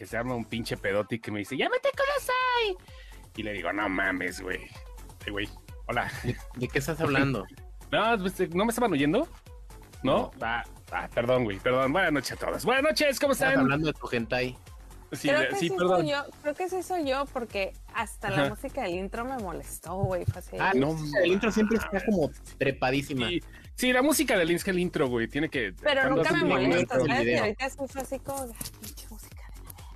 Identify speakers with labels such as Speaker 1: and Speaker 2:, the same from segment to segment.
Speaker 1: que se arma un pinche pedote y que me dice, ¡Llámate Kudasai! Y le digo, no mames, güey. Sí, güey. Hola.
Speaker 2: ¿De, de qué estás hablando?
Speaker 1: No, pues, ¿no me estaban oyendo? ¿No? Ah, ah, perdón, güey, perdón. Buenas noches a todos. Buenas noches, ¿cómo
Speaker 2: Estás
Speaker 1: están?
Speaker 2: hablando de tu hentai.
Speaker 1: Sí,
Speaker 3: creo, que
Speaker 1: sí,
Speaker 3: sí
Speaker 1: perdón.
Speaker 3: soy yo, creo que sí soy yo porque hasta la música del intro me molestó, güey.
Speaker 2: Ah,
Speaker 1: No
Speaker 2: no, el intro siempre está como trepadísima.
Speaker 1: Sí, sí, la música del intro, güey, tiene que...
Speaker 3: pero nunca me molesta, ¿sabes? Y ahorita sí fue así como,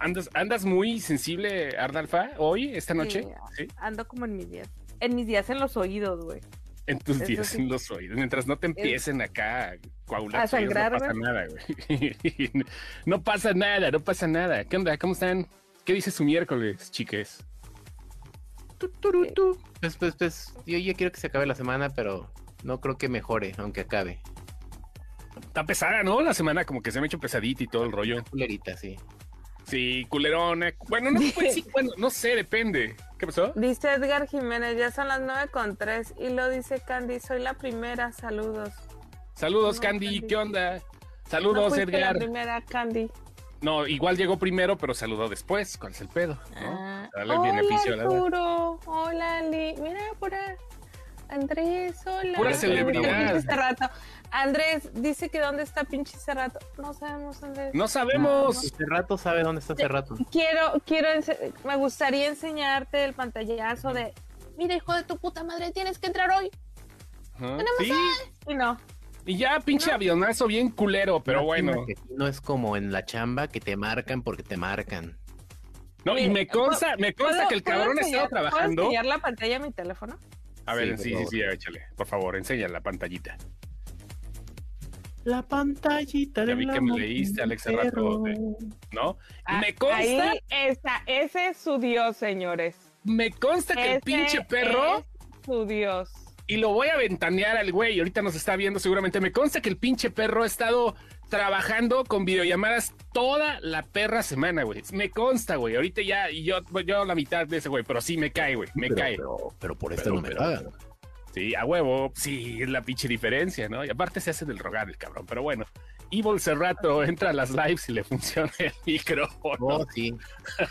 Speaker 1: ¿Andas, ¿Andas muy sensible, Ardalfa, hoy, esta noche?
Speaker 3: Sí,
Speaker 1: ¿Sí?
Speaker 3: Ando como en mis días. En mis días en los oídos, güey.
Speaker 1: En tus
Speaker 3: Eso
Speaker 1: días
Speaker 3: sí.
Speaker 1: en los oídos. Mientras no te empiecen acá a coagular,
Speaker 3: A sangrar,
Speaker 1: no pasa
Speaker 3: güey.
Speaker 1: nada, güey. no pasa nada, no pasa nada. ¿Qué onda? ¿Cómo están? ¿Qué dice su miércoles, chiques? Tu, turu, tu.
Speaker 2: Pues, pues, pues, yo ya quiero que se acabe la semana, pero no creo que mejore, aunque acabe.
Speaker 1: Está pesada, ¿no? La semana como que se me ha hecho pesadita y todo el rollo.
Speaker 2: Culerita, sí.
Speaker 1: Sí, culerona. Bueno, no, pues sí, bueno, no sé, depende. ¿Qué pasó?
Speaker 3: Dice Edgar Jiménez, ya son las nueve con tres. Y lo dice Candy, soy la primera, saludos.
Speaker 1: Saludos,
Speaker 3: No,
Speaker 1: Candy,
Speaker 3: Candy.
Speaker 1: ¿qué onda?
Speaker 3: No
Speaker 1: Saludos,
Speaker 3: la
Speaker 1: Edgar.
Speaker 3: primera, Candy.
Speaker 1: No, igual llegó primero, pero saludó después. ¿Cuál es el pedo? ¿no?
Speaker 3: Ah,
Speaker 1: Dale el
Speaker 3: hola,
Speaker 1: beneficio a la.
Speaker 3: Arturo. Hola, Ali. Mira, pura. Andrés, hola.
Speaker 1: Pura
Speaker 3: ¿Dónde
Speaker 1: celebridad.
Speaker 3: pinche Cerrato? Andrés dice que dónde está pinche Cerrato. No sabemos, Andrés.
Speaker 1: No sabemos.
Speaker 2: Hace rato sabe dónde está hace rato.
Speaker 3: Quiero, quiero, me gustaría enseñarte el pantallazo de. Mira, hijo de tu puta madre, tienes que entrar hoy. Tenemos
Speaker 1: Sí,
Speaker 3: Y no.
Speaker 1: y ya pinche avionazo bien culero, pero bueno.
Speaker 2: No es como en la chamba que te marcan porque te marcan.
Speaker 1: No, y me consta, me consta
Speaker 3: ¿Puedo-
Speaker 1: que el
Speaker 3: puedo
Speaker 1: cabrón
Speaker 3: enseñar- ¿puedo
Speaker 1: trabajando.
Speaker 3: enseñar la pantalla de mi teléfono?
Speaker 1: A ver,
Speaker 2: Sí,
Speaker 1: sí,
Speaker 2: por
Speaker 1: sí,
Speaker 2: favor.
Speaker 1: sí, échale. Por favor, enseña la pantallita.
Speaker 2: La pantallita
Speaker 1: Ya
Speaker 2: de
Speaker 1: vi que me leíste, Alex, hace rato, ¿No? Y
Speaker 3: Ah,
Speaker 1: me consta,
Speaker 3: Ahí está, ese es su dios, señores.
Speaker 1: me consta que el pinche perro,
Speaker 3: es su dios.
Speaker 1: y lo voy a ventanear al güey, ahorita nos está viendo seguramente, me consta que el pinche perro ha estado trabajando con videollamadas toda la perra semana, güey. Me consta, güey. Ahorita ya, y yo, yo la mitad de ese güey, pero sí me cae, güey. Me
Speaker 2: pero,
Speaker 1: cae.
Speaker 2: Pero, pero por esto
Speaker 1: Pero,
Speaker 2: no me
Speaker 1: pero,
Speaker 2: pagan.
Speaker 1: Sí, a huevo, sí, es la pinche diferencia, ¿no? Y aparte se hace del rogar el cabrón, pero bueno. Evil Cerrato entra a las lives y le funciona el micrófono.
Speaker 2: Oh, sí.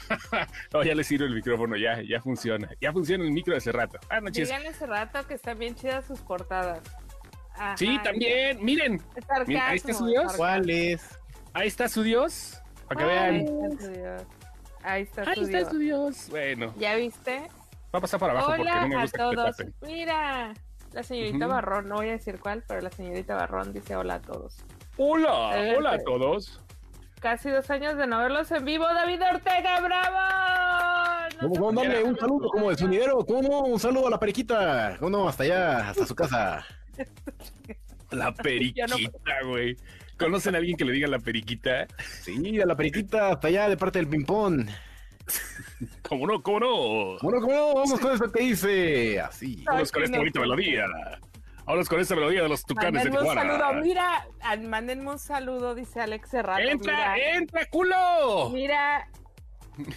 Speaker 1: No, ya le sirve el micrófono, ya, ya funciona. Ya funciona el micro de Cerrato. Ah, noches.
Speaker 3: Díganle hace rato que están bien chidas sus portadas. Ajá,
Speaker 1: Sí, también, miren, ahí está su dios.
Speaker 2: ¿Cuál es?
Speaker 1: ahí está su Dios, para que
Speaker 3: Ahí
Speaker 1: vean.
Speaker 3: está su dios. Ahí está
Speaker 1: Ahí
Speaker 3: su
Speaker 1: está
Speaker 3: dios.
Speaker 1: su Dios. Bueno,
Speaker 3: ¿Ya viste?
Speaker 1: Va a pasar para abajo porque
Speaker 3: Hola
Speaker 1: no me
Speaker 3: a
Speaker 1: gusta que te
Speaker 3: todos. Mira, la señorita. Barrón, no voy a decir cuál, pero la señorita Barrón dice hola a todos.
Speaker 1: Hola,
Speaker 3: Adelante.
Speaker 1: hola a todos.
Speaker 3: Casi dos años de no verlos en vivo, David Ortega, bravo. No
Speaker 4: ¿Cómo, darle un saludo como de sonidero? ¿Cómo no? Un saludo a la periquita. ¿Cómo no? Hasta allá, hasta su casa.
Speaker 1: La periquita, güey. ¿Conocen a alguien que le diga la periquita?
Speaker 4: Sí, a la periquita, hasta allá de parte del ping-pong.
Speaker 1: ¿Cómo no? ¿Cómo no?
Speaker 4: Bueno, ¿cómo no? Vamos con esto que dice. Así.
Speaker 1: Vámonos con esta
Speaker 3: no,
Speaker 1: bonita
Speaker 3: no.
Speaker 1: melodía. Vámonos con esta melodía de los tucanes de
Speaker 3: Mándenme un saludo,
Speaker 1: Tijuana.
Speaker 3: mira, ah, mándenme un saludo, dice Alex Serrano.
Speaker 1: ¡Entra,
Speaker 3: mira,
Speaker 1: entra, culo!
Speaker 3: mira.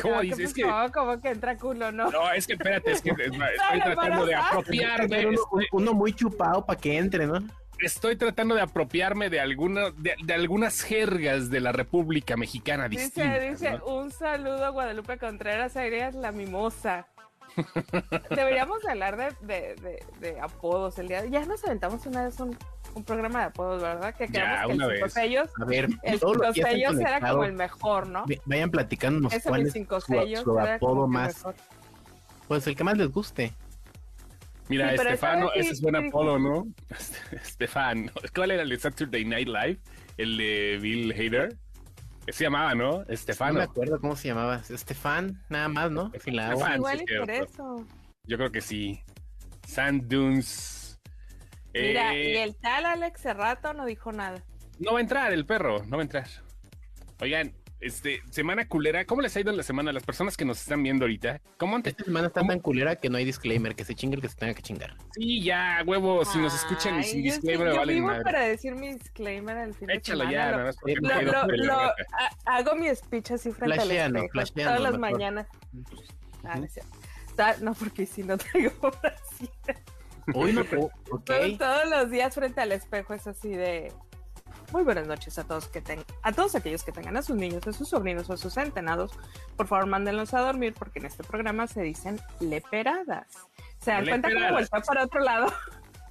Speaker 1: ¿Cómo
Speaker 3: no, ¿qué
Speaker 1: dices? Es que...
Speaker 3: pasó? ¿Cómo que entra culo, no?
Speaker 1: No, es que espérate, es que es- estoy tratando de apropiarme.
Speaker 2: Uno,
Speaker 1: Estoy,
Speaker 2: uno muy chupado para que entre, ¿no?
Speaker 1: Estoy tratando de apropiarme de alguna, de, de algunas jergas de la República Mexicana
Speaker 3: Dice,
Speaker 1: distintas.
Speaker 3: dice,
Speaker 1: ¿no?
Speaker 3: un saludo a Guadalupe Contreras Aires, la mimosa. Deberíamos hablar de, de, de, de apodos el día de Ya nos aventamos una vez un, un programa de apodos, ¿verdad? Que
Speaker 1: Ya,
Speaker 3: quedamos que
Speaker 1: una
Speaker 3: el
Speaker 1: vez.
Speaker 3: sellos,
Speaker 2: A ver,
Speaker 3: el cinco
Speaker 2: que
Speaker 3: sellos era como el mejor, ¿no?
Speaker 2: vayan platicándonos
Speaker 3: Ese
Speaker 2: cuál es
Speaker 3: cinco
Speaker 2: su,
Speaker 3: sellos
Speaker 2: su apodo
Speaker 3: que
Speaker 2: más.
Speaker 3: mejor.
Speaker 2: Pues el que más les guste.
Speaker 1: Mira,
Speaker 3: Sí,
Speaker 1: Estefano, ese es buen apodo, ¿no? Estefano. ¿Cuál era el de Saturday Night Live? El de Bill Hader. Se llamaba, ¿no?
Speaker 2: No me
Speaker 1: Estefano.
Speaker 2: acuerdo cómo se llamaba. Estefan, nada más, ¿no? Sin la O.
Speaker 1: Estefan.
Speaker 3: Igual
Speaker 1: sí,
Speaker 3: por eso.
Speaker 1: Yo creo que sí. Sand Dunes.
Speaker 3: Mira,
Speaker 1: Eh,
Speaker 3: y el tal Alex Cerrato no dijo nada.
Speaker 1: No va a entrar el perro, no va a entrar. Oigan, este, semana culera, ¿cómo les ha ido en la semana a las personas que nos están viendo ahorita? ¿Cómo antes?
Speaker 2: Esta semana está
Speaker 1: ¿Cómo?
Speaker 2: tan culera que no hay disclaimer, que se chingue el que se tenga que chingar.
Speaker 1: Sí, ya, huevo, si nos escuchan
Speaker 3: Ay,
Speaker 1: sin
Speaker 3: yo sí-
Speaker 1: disclaimer,
Speaker 3: yo vivo
Speaker 1: madre.
Speaker 3: para decir mi disclaimer al fin de
Speaker 1: Échalo
Speaker 3: semana.
Speaker 1: ya,
Speaker 3: lo-
Speaker 1: nada más porque
Speaker 2: Lo-
Speaker 3: ha- hago mi speech así frente al espejo todas las
Speaker 2: mejor.
Speaker 3: mañanas. Ah, no, no, porque si no traigo así.
Speaker 2: Uy, no, ok.
Speaker 3: Todos, todos los días frente al espejo es así de Muy buenas noches a todos que tengan, a todos aquellos que tengan a sus niños, a sus sobrinos o a sus centenados. Por favor, mándenlos a dormir porque en este programa se dicen leperadas. Se dan cuenta que voltea para otro lado.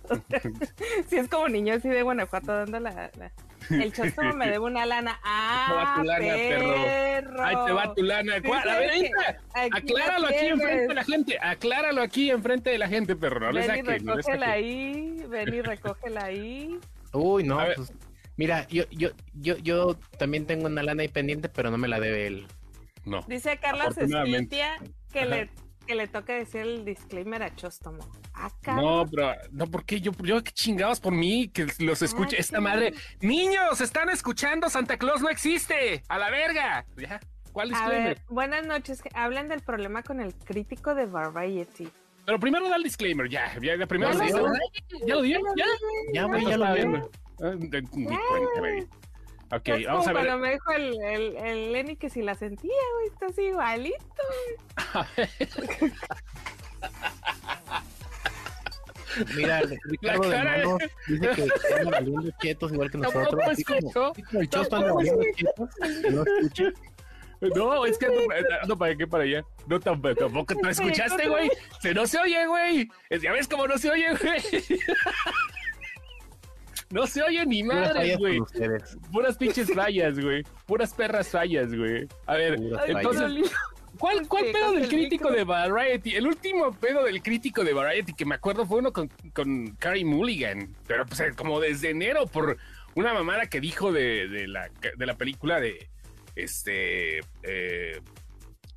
Speaker 3: si es como niño así de Guanajuato dando la, la- el chóstomo me debe una lana. Ah,
Speaker 1: te va tu lana, perro.
Speaker 3: perro.
Speaker 1: Ahí te va tu lana. A ver, entra.
Speaker 3: Aquí
Speaker 1: Acláralo aquí enfrente de la gente. Acláralo aquí enfrente de la gente, perro. No le
Speaker 3: Ven.
Speaker 1: No le
Speaker 3: ahí, ven y recógela ahí.
Speaker 2: Uy, no,
Speaker 1: A ver.
Speaker 2: pues, mira, yo, yo, yo, yo también tengo una lana ahí pendiente, pero no me la debe él.
Speaker 1: No.
Speaker 3: Dice Carlos. Esquitia que
Speaker 1: Ajá.
Speaker 3: le, que le toque decir el disclaimer a Chóstomo. Ah.
Speaker 1: No, pero no, porque yo, yo qué chingados por mí que los escuche esta
Speaker 3: sí.
Speaker 1: madre. Niños, están escuchando, Santa Claus no existe. A la verga. Ya. ¿Cuál
Speaker 3: A
Speaker 1: disclaimer?
Speaker 3: ver, buenas noches. que Hablan del problema con el crítico de Variety.
Speaker 1: Pero primero da el disclaimer, ya. Ya, ya primero
Speaker 2: Ya lo dio.
Speaker 1: ¿Ya lo dio? ¿Ya?
Speaker 2: Ya, güey, ya lo
Speaker 1: bien. Ah, Ni cuenta, güey. Ok,
Speaker 3: es
Speaker 1: vamos
Speaker 3: como
Speaker 1: a ver.
Speaker 3: cuando me dijo el, el, el Lenny que si la sentía, güey, estás igualito.
Speaker 2: Mira, Ricardo de Manos dice que anda valiendo chetos igual que nosotros.
Speaker 1: Tampoco
Speaker 2: así como-
Speaker 1: escuchó.
Speaker 2: así como el chosto anda valiendo que no escuche.
Speaker 1: No, es que ando, ando para qué para allá. No, tampoco, tampoco te escuchaste, güey. Se no se oye, güey. Ya ves cómo no se oye, güey. No se oye ni madre, güey. Puras pinches fallas, güey. Puras perras fallas, güey. A ver,
Speaker 2: Puras
Speaker 3: Ay,
Speaker 2: fallas.
Speaker 1: entonces, ¿cuál, cuál
Speaker 3: Sí,
Speaker 1: pedo del
Speaker 3: el
Speaker 1: crítico de Variety? El último pedo del crítico de Variety que me acuerdo fue uno con, con Carrie Mulligan. Pero pues como desde enero por una mamada que dijo de, de la, de la película de este eh,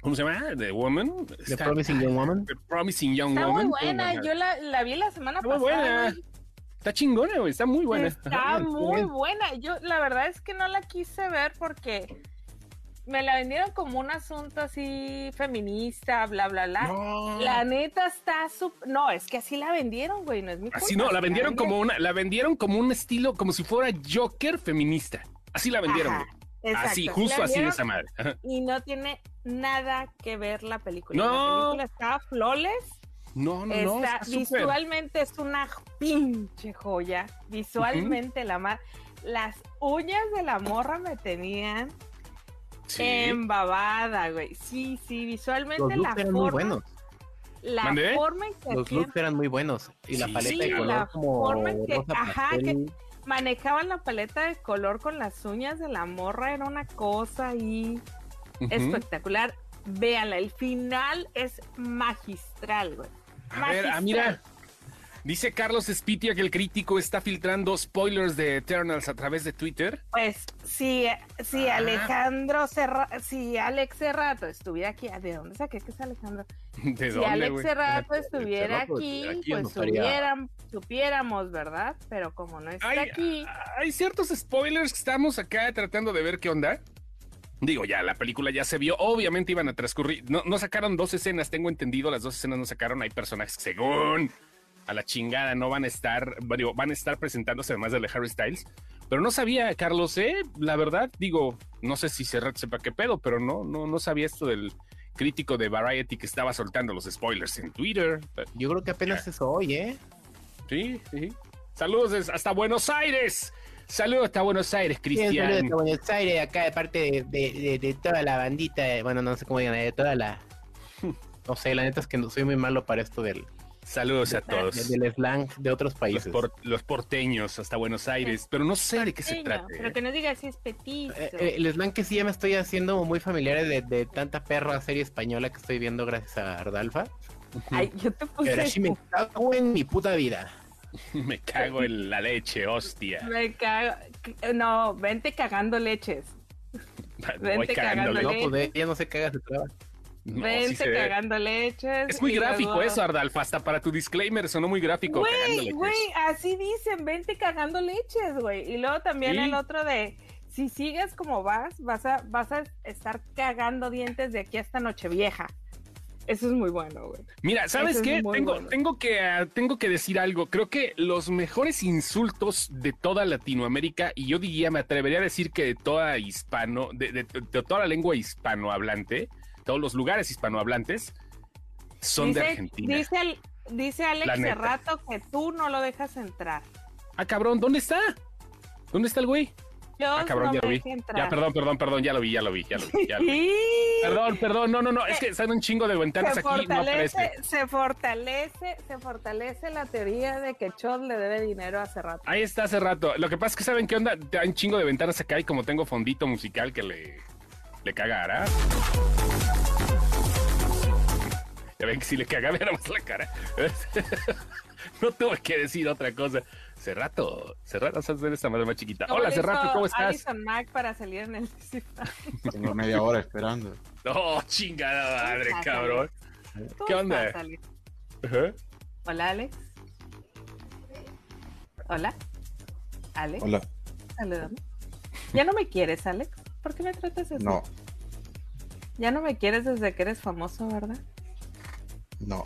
Speaker 1: ¿cómo se llama? The Woman.
Speaker 2: The
Speaker 1: Está-
Speaker 2: Promising Young Woman.
Speaker 1: The Promising Young
Speaker 3: Está
Speaker 1: Woman.
Speaker 3: muy buena. Yo la, la vi la semana
Speaker 1: Está muy
Speaker 3: pasada.
Speaker 1: buena. Está chingona, güey. Está muy buena.
Speaker 3: Está muy buena. Yo la verdad es que no la quise ver porque me la vendieron como un asunto así feminista, bla, bla, bla.
Speaker 1: No.
Speaker 3: La neta está súper... No, es que así la vendieron, güey, no es mi
Speaker 1: Así
Speaker 3: culpa,
Speaker 1: no, la vendieron como una, la vendieron como un estilo, como si fuera Joker feminista. Así la vendieron,
Speaker 3: Ajá,
Speaker 1: güey.
Speaker 3: exacto,
Speaker 1: Así, justo así de esa madre. Ajá.
Speaker 3: Y no tiene nada que ver la película.
Speaker 1: No.
Speaker 3: La película está flawless,
Speaker 1: No, no, no.
Speaker 3: visualmente es una pinche joya. Visualmente la más... Las uñas de la morra me tenían
Speaker 1: Sí.
Speaker 3: embabada, güey. Sí, sí,
Speaker 2: Los
Speaker 3: visualmente la
Speaker 2: looks eran muy buenos.
Speaker 3: la
Speaker 1: ¿Mandé?
Speaker 3: forma en que
Speaker 2: Los looks eran muy buenos. Y la paleta
Speaker 3: sí,
Speaker 2: de color
Speaker 3: la
Speaker 2: como
Speaker 3: forma en que- ajá,
Speaker 2: pastel.
Speaker 3: manejaban la paleta de color con las uñas de la morra, era una cosa ahí espectacular. Véanla, el final es magistral, güey.
Speaker 1: A ver, ah, mira. Dice Carlos Spitia que el crítico está filtrando spoilers de Eternals a través de Twitter.
Speaker 3: Pues si, si
Speaker 1: Ah.
Speaker 3: Alejandro Serra, si Alex Serrato estuviera aquí, ¿de dónde saqué que es Alejandro?
Speaker 1: ¿De
Speaker 3: si
Speaker 1: dónde,
Speaker 3: Alex? Serrato
Speaker 2: El
Speaker 3: estuviera aquí, pues supieran- supiéramos, ¿verdad? Pero como no está
Speaker 1: Hay,
Speaker 3: aquí,
Speaker 1: hay ciertos spoilers que estamos acá tratando de ver qué onda. Digo, ya, la película ya se vio. Obviamente iban a transcurrir. No, no sacaron dos escenas, tengo entendido. Las dos escenas no sacaron. Hay personajes que, según a la chingada, no van a estar. digo, van a estar presentándose además de Harry Styles. Pero no sabía, Carlos, ¿eh? La verdad, digo, no sé si Serrat sepa qué pedo, pero no, no, no sabía esto del crítico de Variety que estaba soltando los spoilers en Twitter.
Speaker 2: Yo creo que apenas es hoy, ¿eh?
Speaker 1: Sí, sí. Saludos hasta Buenos Aires. Saludos hasta Buenos Aires, Cristian.
Speaker 2: desde Buenos Aires, acá de parte de, de- de- de toda la bandita, bueno, no sé cómo digan, de toda la... No sé, la neta es que no, soy muy malo para esto del,
Speaker 1: Saludos a todos.
Speaker 2: de- del slang de otros
Speaker 1: Los,
Speaker 2: países.
Speaker 1: por- los porteños hasta Buenos Aires, pero no sé de qué se trata.
Speaker 3: pero
Speaker 1: ¿eh?
Speaker 3: que no diga si es petizo.
Speaker 2: Eh, eh, el slang que sí ya me estoy haciendo muy familiar de, de tanta perra serie española que estoy viendo gracias a Ardalfa.
Speaker 3: Ay, yo te puse.
Speaker 2: sí me cago en mi puta vida.
Speaker 1: Me cago en la leche, hostia.
Speaker 3: Me cago. No, vente cagando leches.
Speaker 1: Voy
Speaker 3: Vente.
Speaker 2: No,
Speaker 3: Leche.
Speaker 2: pues ella no se caga, se traba.
Speaker 1: No, sí
Speaker 3: vente
Speaker 1: ve.
Speaker 3: cagando leches.
Speaker 1: Es muy gráfico
Speaker 3: luego-
Speaker 1: eso, Ardalfa. Hasta para tu disclaimer sonó muy gráfico.
Speaker 3: Güey,
Speaker 1: cagándole,
Speaker 3: güey, así dicen, vente cagando leches, güey. Y luego también
Speaker 1: Sí.
Speaker 3: el otro de, si sigues como vas, vas a, vas a estar cagando dientes de aquí hasta Nochevieja. Eso es muy bueno, güey.
Speaker 1: Mira, ¿sabes
Speaker 3: Eso
Speaker 1: qué? Tengo,
Speaker 3: bueno.
Speaker 1: tengo, que, ah, tengo que decir algo. Creo que los mejores insultos de toda Latinoamérica, y yo diría, me atrevería a decir que de toda hispano, de, de- de toda la lengua hispanohablante, todos los lugares hispanohablantes, son de Argentina.
Speaker 3: Dice, el- dice Alex
Speaker 1: La neta.
Speaker 3: Cerrato que tú no lo dejas entrar.
Speaker 1: Ah, cabrón, ¿dónde está? ¿Dónde está el güey?
Speaker 3: Dios
Speaker 1: Ah, cabrón,
Speaker 3: no
Speaker 1: ya lo vi.
Speaker 3: entrar.
Speaker 1: Ya, perdón, perdón, perdón, ya lo vi, ya lo vi, ya lo vi. Ya lo vi. Perdón, perdón, no, no, no, es que están un chingo de ventanas
Speaker 3: se
Speaker 1: aquí, no
Speaker 3: fortalece,
Speaker 1: aparece.
Speaker 3: se fortalece, se fortalece la teoría de que Chod le debe dinero hace rato.
Speaker 1: Ahí está hace rato. Lo que pasa es que saben qué onda, hay un chingo de ventanas acá y como tengo fondito musical que le, le cagará. Ya ven que si le caga, veamos la cara. no tuve que decir otra cosa. Cerrato, Cerrato, vas a hacer esta madre más chiquita.
Speaker 3: ¿Cómo
Speaker 1: Hola, Cerrato, ¿cómo estás?
Speaker 3: Alison Mack para salir en el
Speaker 5: Tengo media hora esperando.
Speaker 1: No, chingada madre, cabrón.
Speaker 3: ¿Cómo
Speaker 1: ¿Qué onda?
Speaker 3: Hola, Alex. Hola. Alex.
Speaker 5: Hola.
Speaker 3: Saludame. ¿Ya no me quieres, Alex? ¿Por qué me tratas así?
Speaker 5: No,
Speaker 3: Ya no me quieres desde que eres famoso, ¿verdad?
Speaker 5: no.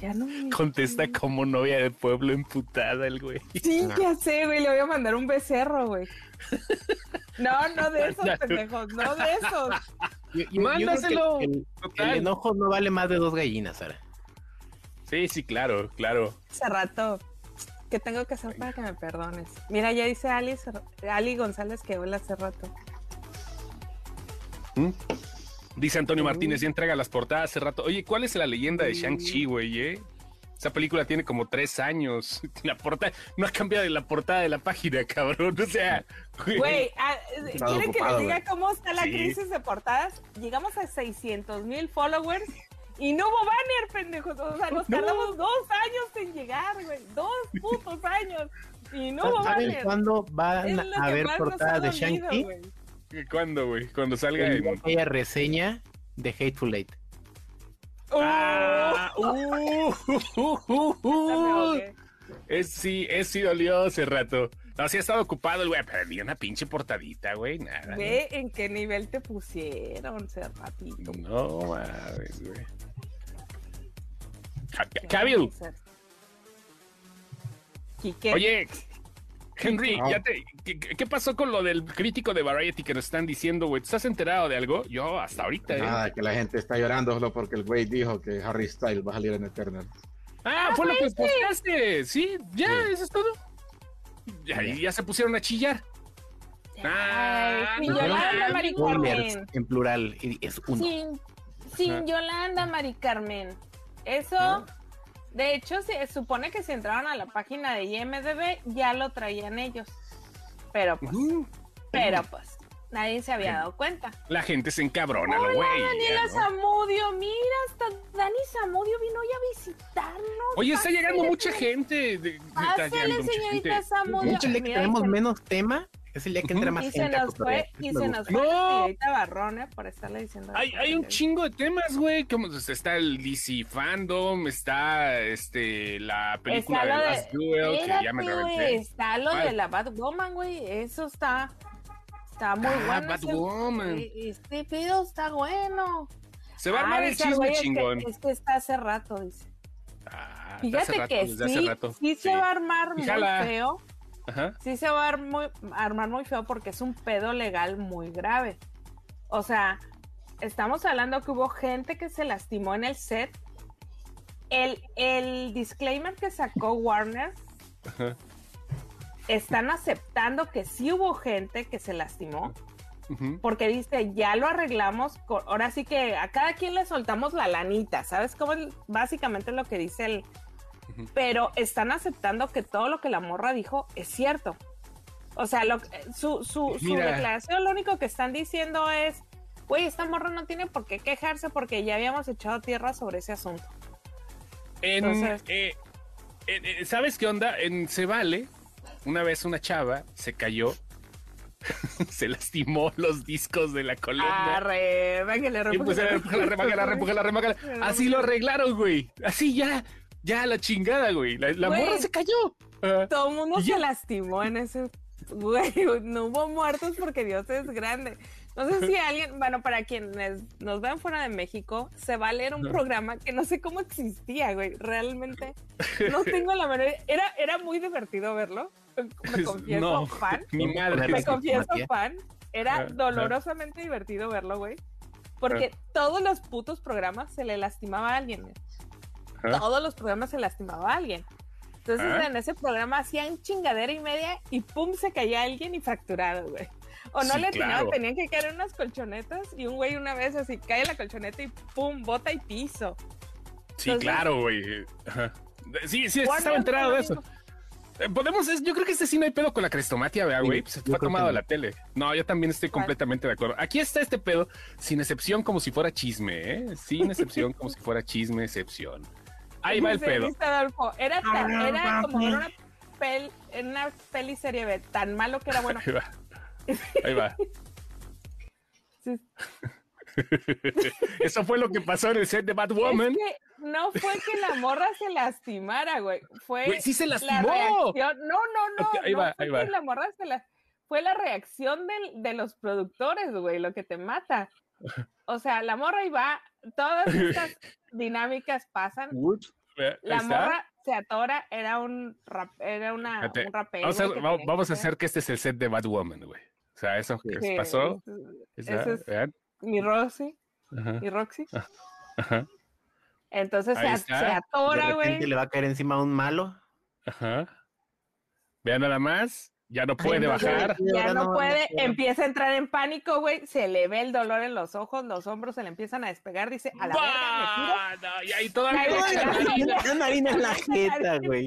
Speaker 3: Ya no me
Speaker 1: Contesta como novia de pueblo emputada el güey.
Speaker 3: Sí,
Speaker 5: No.
Speaker 3: ya sé, güey, le voy a mandar un becerro, güey. No, no de esos pendejos, no de esos.
Speaker 2: Yo- yo- yo creo que
Speaker 1: Mándaselo.
Speaker 2: El, el-
Speaker 1: Total.
Speaker 2: el enojo no vale más de dos gallinas, Sara.
Speaker 1: Sí, sí, claro, claro.
Speaker 3: Hace rato, ¿qué tengo que hacer para que me perdones? Mira, ya dice Ali, Ali González que hola hace rato.
Speaker 1: ¿Mm? Dice Antonio Martínez, ya entrega las portadas hace rato. Oye, ¿cuál es la leyenda de. Shang-Chi, güey, eh? Esa película tiene como tres años. La portada, no ha cambiado de la portada de la página, cabrón. O sea,
Speaker 3: Güey, ah, ¿quieren que les diga
Speaker 5: güey.
Speaker 3: cómo está la
Speaker 1: Sí.
Speaker 3: crisis de portadas? Llegamos a 600 mil followers y no hubo banner, pendejos. O sea, nos
Speaker 1: No.
Speaker 3: tardamos dos años en llegar, güey. Dos putos años. Y no hubo
Speaker 2: ¿Saben
Speaker 3: banner.
Speaker 2: cuándo van
Speaker 3: Es lo
Speaker 2: a
Speaker 3: que
Speaker 2: haber
Speaker 3: más nos ha
Speaker 2: portadas de Shang-Chi?
Speaker 1: ¿Cuándo, güey? Cuando salga en...
Speaker 2: que haya reseña de Hateful Eight.
Speaker 1: Ah, uh, uh, uh, uh, uh. Es sí, es sí dolió hace rato. No, sí ha estado ocupado el güey, pero ni una pinche portadita, güey, nada.
Speaker 3: Ve en qué nivel te pusieron, Cerratito.
Speaker 1: No mames, güey.
Speaker 3: Quique.
Speaker 1: oye, Henry,
Speaker 5: Ah.
Speaker 1: ya te, ¿qué, qué pasó con lo del crítico de Variety que nos están diciendo, güey? ¿Estás enterado de algo? Yo hasta ahorita, ¿eh?
Speaker 5: Nada, que la gente está llorando solo porque el güey dijo que Harry Styles va a salir en Eternal.
Speaker 1: Ah, fue lo que posteaste. Sí, ya,
Speaker 5: Sí.
Speaker 1: eso es todo. Ya, y ya se pusieron a chillar.
Speaker 3: Ay, sin
Speaker 1: Ah,
Speaker 3: Yolanda. Mari Carmen.
Speaker 2: en plural. y es uno.
Speaker 3: Sin. Yolanda, Mari Carmen. Eso,
Speaker 1: Ah.
Speaker 3: De hecho, se supone que si entraron a la página de IMDB ya lo traían ellos. Pero pues, pero pues, nadie se había dado cuenta.
Speaker 1: La gente se encabrona, lo
Speaker 3: Hola,
Speaker 1: güey.
Speaker 3: Daniela
Speaker 1: ¿no?
Speaker 3: Zamudio, mira, hasta Dani Zamudio vino hoy a visitarnos.
Speaker 1: Oye, está llegando mucha gente. de- mucha
Speaker 3: señorita
Speaker 1: gente.
Speaker 3: Zamudio.
Speaker 2: Que tenemos menos tema es el día que entra más
Speaker 3: Y se
Speaker 2: gente a
Speaker 3: nos fue, y se nos fue
Speaker 1: No.
Speaker 3: ¿eh? por estarle diciendo.
Speaker 1: Hay, hay un chingo de temas, güey. Como está el DC Fandom, está este la película
Speaker 3: Está
Speaker 1: de
Speaker 3: de-
Speaker 1: Last Duel, que ya me reventé.
Speaker 3: Está lo
Speaker 1: ¿Cuál?
Speaker 3: de la Batwoman, güey. Eso está. Está muy
Speaker 1: Ah,
Speaker 3: bueno. ese-
Speaker 1: Batwoman.
Speaker 3: Este pedo está bueno.
Speaker 1: Se va a
Speaker 3: Ah,
Speaker 1: armar el
Speaker 3: dice,
Speaker 1: chisme
Speaker 3: güey, es que-
Speaker 1: chingón.
Speaker 3: Es que está hace rato, dice.
Speaker 1: Ah, hace
Speaker 3: Fíjate
Speaker 1: rato,
Speaker 3: que sí,
Speaker 1: rato.
Speaker 3: sí se va a armar muy
Speaker 1: Fíjala.
Speaker 3: feo.
Speaker 1: Ajá.
Speaker 3: Sí se va a muy- armar muy feo porque es un pedo legal muy grave. O sea, estamos hablando que hubo gente que se lastimó en el set. El, el disclaimer que sacó Warner
Speaker 1: Ajá.
Speaker 3: están aceptando que sí hubo gente que se lastimó, porque dice, ya lo arreglamos, ahora sí que a cada quien le soltamos la lanita, ¿sabes? Como básicamente lo que dice el... Pero están aceptando que todo lo que la morra dijo es cierto. O sea, lo, su, su, su
Speaker 1: Mira.
Speaker 3: declaración lo único que están diciendo es, güey, esta morra no tiene por qué quejarse porque ya habíamos echado tierra sobre ese asunto.
Speaker 1: En,
Speaker 3: Entonces-
Speaker 1: eh, en- eh, ¿Sabes qué onda? En Se Vale, una vez una chava se cayó, se lastimó los discos de la columna.
Speaker 3: Arre, bájale,
Speaker 1: Y pues repújala, repújala. Así lo arreglaron, güey. Así ya, ya la chingada, güey. La, la
Speaker 3: Güey.
Speaker 1: morra se cayó. Ah,
Speaker 3: Todo el mundo
Speaker 1: ¿Y
Speaker 3: se lastimó en ese. Güey, no hubo muertos porque Dios es grande. No sé si alguien, bueno, para quienes nos ven fuera de México, se va a leer un
Speaker 1: No.
Speaker 3: programa que no sé cómo existía, güey. Realmente no tengo la menor. Era, era muy divertido verlo. Me confieso
Speaker 1: no,
Speaker 3: fan.
Speaker 1: mi madre.
Speaker 3: Me confieso fan. Era
Speaker 1: Ajá,
Speaker 3: dolorosamente divertido verlo, güey. Porque todos los putos programas se le lastimaba a alguien. Todos los programas se lastimaba a alguien. Entonces
Speaker 1: Ah.
Speaker 3: en ese programa hacían chingadera y media y pum, se caía alguien y fracturado, güey. O no
Speaker 1: Sí,
Speaker 3: le atinaban,
Speaker 1: claro.
Speaker 3: tenían que caer unas colchonetas y un güey una vez así cae la colchoneta y pum, bota y piso.
Speaker 1: Sí,
Speaker 3: Entonces-
Speaker 1: claro, güey. Ajá. Sí, sí, estaba enterado de eso. Eh, Podemos, es- yo creo que este sí no hay pedo con la crestomatia, ¿verdad,
Speaker 4: Sí,
Speaker 1: güey? Pues se fue tomado a la tele. No, yo también estoy
Speaker 3: ¿Cuál?
Speaker 1: completamente de acuerdo. Aquí está este pedo, sin excepción, como si fuera chisme, ¿eh? Sin excepción, como si fuera chisme, excepción. Ahí va el pedo.
Speaker 3: Adolfo, era, tan- era como ver una, pel, en una peli serie B, tan malo que era bueno.
Speaker 1: Ahí va. Ahí va.
Speaker 3: Sí.
Speaker 1: Eso fue lo que pasó en el set de Batwoman.
Speaker 3: Es que no fue que la morra se lastimara, güey. Fue
Speaker 1: Güey, sí se
Speaker 3: la
Speaker 1: lastimó.
Speaker 3: reacción. No, no, no.
Speaker 1: Ahí
Speaker 3: no
Speaker 1: va,
Speaker 3: fue
Speaker 1: ahí
Speaker 3: que
Speaker 1: va.
Speaker 3: la morra se la... Fue la reacción del- de los productores, güey, lo que te mata. O sea, la morra iba, todas estas dinámicas pasan. La morra se atora, era un rap, era una, un rapero.
Speaker 1: Vamos a,
Speaker 3: güey, que
Speaker 1: va-
Speaker 3: tenía
Speaker 1: vamos
Speaker 3: que
Speaker 1: a hacer que este es el set de Batwoman, güey. O sea, eso que
Speaker 3: Sí,
Speaker 1: pasó.
Speaker 3: es-
Speaker 1: ¿está?
Speaker 3: ese es-
Speaker 1: Vean.
Speaker 3: Mi Rosy,
Speaker 1: Ajá,
Speaker 3: mi Roxy.
Speaker 1: ajá,
Speaker 3: Entonces se, atora, güey.
Speaker 2: le va a caer encima un malo.
Speaker 1: ajá. Vean nada más. Ya no puede
Speaker 2: no,
Speaker 1: bajar.
Speaker 3: Ya no
Speaker 2: no,
Speaker 3: puede, empieza a entrar en pánico, güey. Se le ve el dolor en los ojos, los hombros se le empiezan a despegar. Dice, a la verga, me tiro
Speaker 1: ¡Bah! No, y ahí
Speaker 3: ay,
Speaker 2: ay, la marina en la jeta, güey.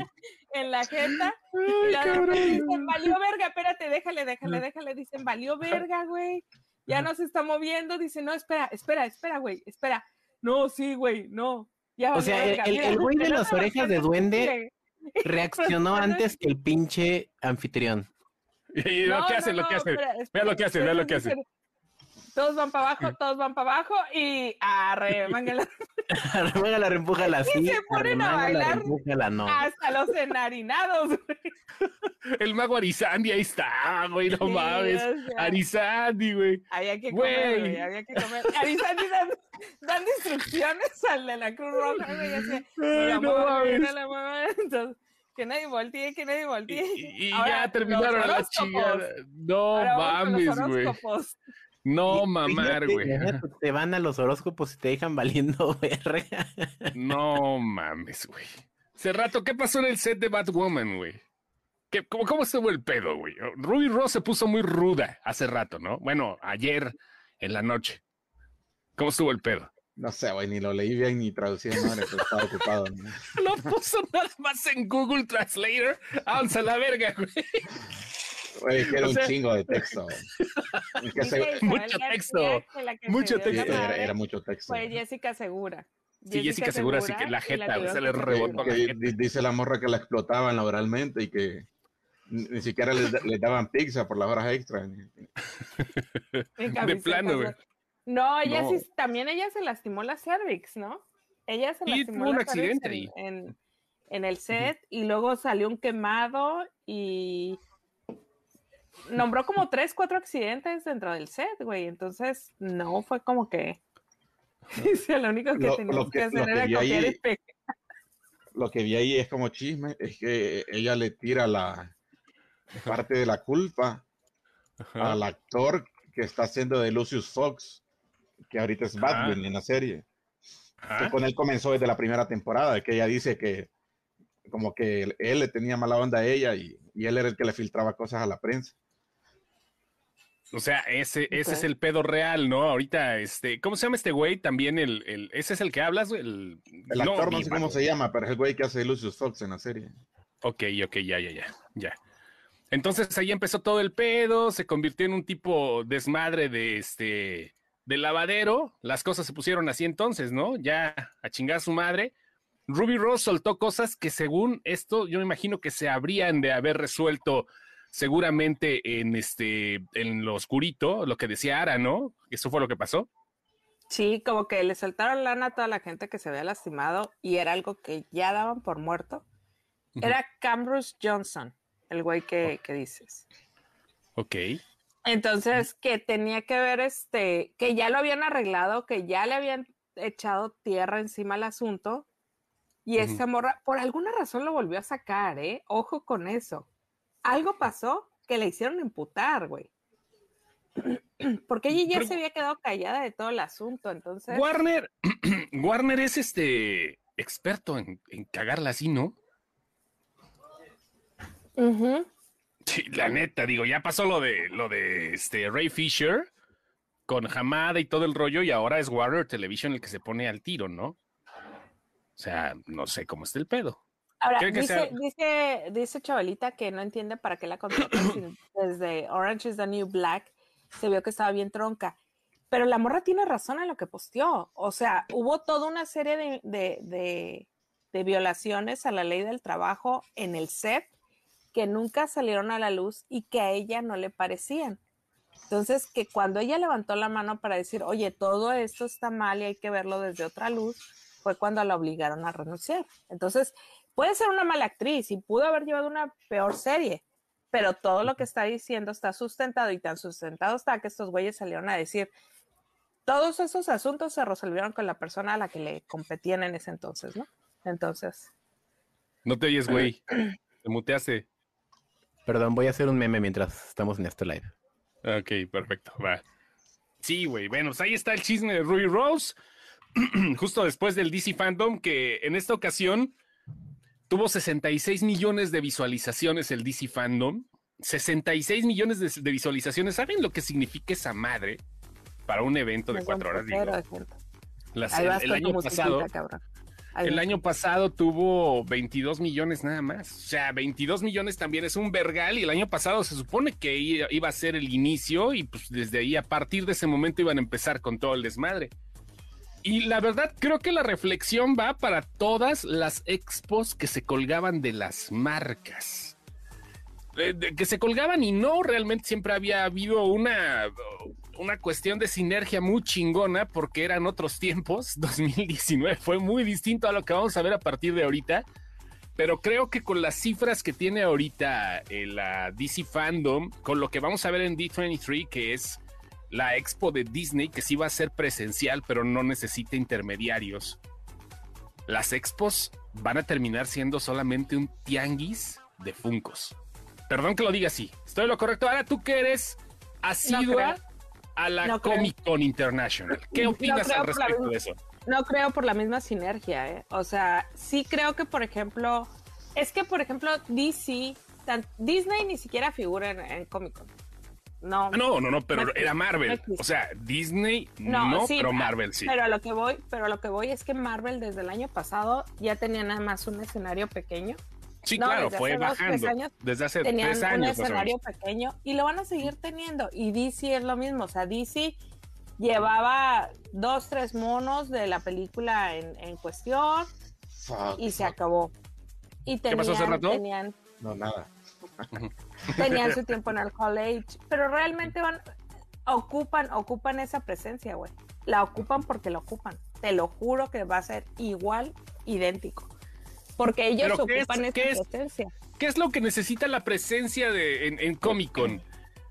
Speaker 3: en la jeta.
Speaker 1: Ay,
Speaker 3: Y
Speaker 1: cabrón.
Speaker 3: dicen, valió verga, espérate, déjale, déjale, déjale. Dicen, valió verga, güey. Ya no se está moviendo. Dice, no, espera, espera, espera, güey, espera. No, sí, güey, no. Ya
Speaker 2: O sea, el-
Speaker 3: verga.
Speaker 2: el-
Speaker 3: Mira,
Speaker 2: el güey de las
Speaker 3: no,
Speaker 2: orejas de duende. Reaccionó antes que el pinche anfitrión.
Speaker 1: Y lo
Speaker 3: No,
Speaker 1: que hace,
Speaker 3: no,
Speaker 1: lo que
Speaker 3: no,
Speaker 1: hace.
Speaker 3: espera,
Speaker 1: Vea lo que hace, vea lo que hace.
Speaker 3: Todos van para abajo, todos van para abajo y arre, mángala.
Speaker 2: Arremángala, reempújala así.
Speaker 3: se ponen a
Speaker 2: arremángala,
Speaker 3: bailar
Speaker 2: no.
Speaker 3: hasta los enharinados. güey.
Speaker 1: El mago Arizandi, ahí está, güey, no
Speaker 3: Sí,
Speaker 1: mames.
Speaker 3: o sea,
Speaker 1: Arizandi, güey.
Speaker 3: Había que
Speaker 1: Güey.
Speaker 3: comer, güey, había que comer. Arizandi dan, dan instrucciones al de la Cruz Roja, güey, así,
Speaker 1: Ay,
Speaker 3: la
Speaker 1: no mames.
Speaker 3: no. Entonces, que nadie voltee, que nadie voltee.
Speaker 1: y- y
Speaker 3: Ahora,
Speaker 1: ya terminaron
Speaker 3: los
Speaker 1: la chingada. No
Speaker 3: Ahora
Speaker 1: mames, güey. No mamar, güey.
Speaker 2: Te van a los horóscopos y te dejan valiendo verga.
Speaker 1: No mames, güey. Hace rato, ¿qué pasó en el set de Batwoman, güey? ¿Qué- cómo, ¿Cómo estuvo el pedo, güey? Ruby Rose se puso muy ruda hace rato, ¿no? Bueno, ayer en la noche. ¿Cómo estuvo el pedo?
Speaker 5: No sé, güey, ni lo leí bien ni traducí de madre, pero estaba ocupado. ¿no?
Speaker 1: Lo puso nada más en Google Translator. Vamos a la verga, güey.
Speaker 5: Güey, es que era
Speaker 1: O
Speaker 5: un chingo de texto. Es que se-
Speaker 1: Mucho texto,
Speaker 3: que la
Speaker 1: mucho
Speaker 3: la
Speaker 1: texto.
Speaker 5: era, mucho texto.
Speaker 3: Fue Jessica Segura.
Speaker 1: Sí, Jessica Segura, sí que la jeta,
Speaker 3: tuvieron
Speaker 1: se le rebotó la jeta.
Speaker 5: dice la morra que la explotaban laboralmente y que ni siquiera les, les daban pizza por las horas extras.
Speaker 1: De plano, güey.
Speaker 3: ¿No? Ella
Speaker 1: No.
Speaker 3: sí, también ella se lastimó la cervix, ¿no? Ella se lastimó
Speaker 1: tuvo
Speaker 3: la cervix
Speaker 1: accidente
Speaker 3: en,
Speaker 1: ahí.
Speaker 3: en- en el set y luego salió un quemado y nombró como tres, cuatro accidentes dentro del set, güey. Entonces, no fue como que... Dice, lo único que
Speaker 5: Lo-
Speaker 3: teníamos
Speaker 5: lo
Speaker 3: que,
Speaker 5: que-
Speaker 3: hacer
Speaker 5: lo que
Speaker 3: era
Speaker 5: vi
Speaker 3: copiar
Speaker 5: ahí-
Speaker 3: y pegar.
Speaker 5: Lo que vi ahí es como chisme, es que ella le tira la parte de la culpa
Speaker 1: Ajá.
Speaker 5: al actor que está haciendo de Lucius Fox, que ahorita es Batman en la serie. que
Speaker 1: Ajá.
Speaker 5: con él comenzó desde la primera temporada, que ella dice que como que él, él le tenía mala onda a ella y, y él era el que le filtraba cosas a la prensa.
Speaker 1: O sea, ese, ese es el pedo real, ¿no? Ahorita, este, ¿cómo se llama este güey? También el, el, ese es el que hablas, güey? el,
Speaker 5: El actor no,
Speaker 1: mi
Speaker 5: sé cómo se llama, pero es el güey que hace Lucius Fox en la serie.
Speaker 1: Ok, ok, ya, ya, ya, ya. Entonces ahí empezó todo el pedo, se convirtió en un tipo desmadre de este, de lavadero. Las cosas se pusieron así entonces, ¿no? Ya a chingar a su madre. Ruby Rose soltó cosas que según esto, yo me imagino que se habrían de haber resuelto seguramente en este, en lo oscurito, lo que decía Ara, ¿no? Eso fue lo que pasó.
Speaker 3: Sí, como que le soltaron lana a toda la gente que se había lastimado y era algo que ya daban por muerto. Era Cambrus Johnson, el güey que, que dices.
Speaker 1: Ok.
Speaker 3: Entonces, que tenía que ver este, que ya lo habían arreglado, que ya le habían echado tierra encima al asunto. Y esa morra, por alguna razón lo volvió a sacar, ¿eh? Ojo con eso. Algo pasó que le hicieron emputar, güey. Porque ella ya
Speaker 1: Pero-
Speaker 3: se había quedado callada de todo el asunto, entonces.
Speaker 1: Warner, Warner es este experto en, en cagarla así, ¿no?
Speaker 3: Ujú.
Speaker 1: Sí, la neta, digo, ya pasó lo de lo de este Ray Fisher con Hamada y todo el rollo, y ahora es Warrior Television el que se pone al tiro, ¿no? O sea, no sé cómo está el pedo.
Speaker 3: Ahora,
Speaker 1: ¿Creen que
Speaker 3: dice,
Speaker 1: sea-
Speaker 3: dice, dice Chavalita que no entiende para qué la contratan desde Orange is the New Black se vio que estaba bien tronca. Pero la morra tiene razón en lo que posteó. O sea, hubo toda una serie de, de- de- de violaciones a la ley del trabajo en el set que nunca salieron a la luz y que a ella no le parecían. Entonces, que cuando ella levantó la mano para decir, oye, todo esto está mal y hay que verlo desde otra luz, fue cuando la obligaron a renunciar. Entonces, puede ser una mala actriz y pudo haber llevado una peor serie, pero todo lo que está diciendo está sustentado y tan sustentado está que estos güeyes salieron a decir, todos esos asuntos se resolvieron con la persona a la que le competían en ese entonces, ¿no? Entonces,
Speaker 1: No te oyes, güey. Te muteaste.
Speaker 2: Perdón, voy a hacer un meme mientras estamos en este live.
Speaker 1: Ok, perfecto, va. Sí, güey. Bueno, pues ahí está el chisme de Ruby Rose. Justo después del DC Fandom, que en esta ocasión tuvo 66 millones de visualizaciones el DC Fandom. 66 millones de, de visualizaciones. ¿Saben lo que significa esa madre para un evento de cuatro horas? Digo,
Speaker 3: Ahí
Speaker 1: el, el año pasado,
Speaker 3: cabrón.
Speaker 1: El año pasado tuvo 22 millones nada más. O sea, 22 millones también es un vergal y el año pasado se supone que iba a ser el inicio y pues desde ahí a partir de ese momento iban a empezar con todo el desmadre. Y la verdad creo que la reflexión va para todas las expos que se colgaban de las marcas. Eh, de- que se colgaban y no realmente siempre había habido una, una cuestión de sinergia muy chingona porque eran otros tiempos. 2019 fue muy distinto a lo que vamos a ver a partir de ahorita. Pero creo que con las cifras que tiene ahorita eh, la DC Fandom, con lo que vamos a ver en D23, que es la expo de Disney, que sí va a ser presencial, pero no necesita intermediarios. Las expos van a terminar siendo solamente un tianguis de Funcos. Perdón que lo diga así. Estoy en lo correcto. Ahora tú que eres asidua
Speaker 3: creo.
Speaker 1: A la
Speaker 3: No.
Speaker 1: Comic Con International. ¿Qué opinas al respecto de eso?
Speaker 3: No creo por la misma sinergia, ¿eh? O sea, sí creo que, por ejemplo, es que, por ejemplo, DC, tan- Disney ni siquiera figura en, en Comic Con. No,
Speaker 1: Ah, no, no, no, pero era Marvel. O sea, Disney no,
Speaker 3: sí,
Speaker 1: pero
Speaker 3: ah,
Speaker 1: Marvel sí.
Speaker 3: Pero a lo que voy, pero a lo que voy es que Marvel desde el año pasado ya tenía nada más un escenario pequeño.
Speaker 1: Sí,
Speaker 3: no,
Speaker 1: claro,
Speaker 3: desde
Speaker 1: fue
Speaker 3: hace dos, tres
Speaker 1: bajando.
Speaker 3: años
Speaker 1: desde hace
Speaker 3: Tenían
Speaker 1: tres
Speaker 3: un
Speaker 1: años. o
Speaker 3: escenario pequeño y lo van a seguir teniendo. Y DC es lo mismo. O sea, DC llevaba dos, tres monos de la película en, en cuestión
Speaker 5: Fuck,
Speaker 3: y se
Speaker 5: fuck.
Speaker 3: acabó. Y
Speaker 1: ¿Qué pasó hace rato?
Speaker 3: tenían,
Speaker 5: No, nada.
Speaker 3: tenían su tiempo en el college, pero realmente van, ocupan, ocupan esa presencia, güey. La ocupan porque la ocupan. Te lo juro que va a ser igual, idéntico. Porque ellos
Speaker 1: ¿Pero qué es-
Speaker 3: ocupan
Speaker 1: qué
Speaker 3: esa
Speaker 1: es?
Speaker 3: presencia.
Speaker 1: ¿Qué es lo que necesita la presencia de, en, en Comic Con?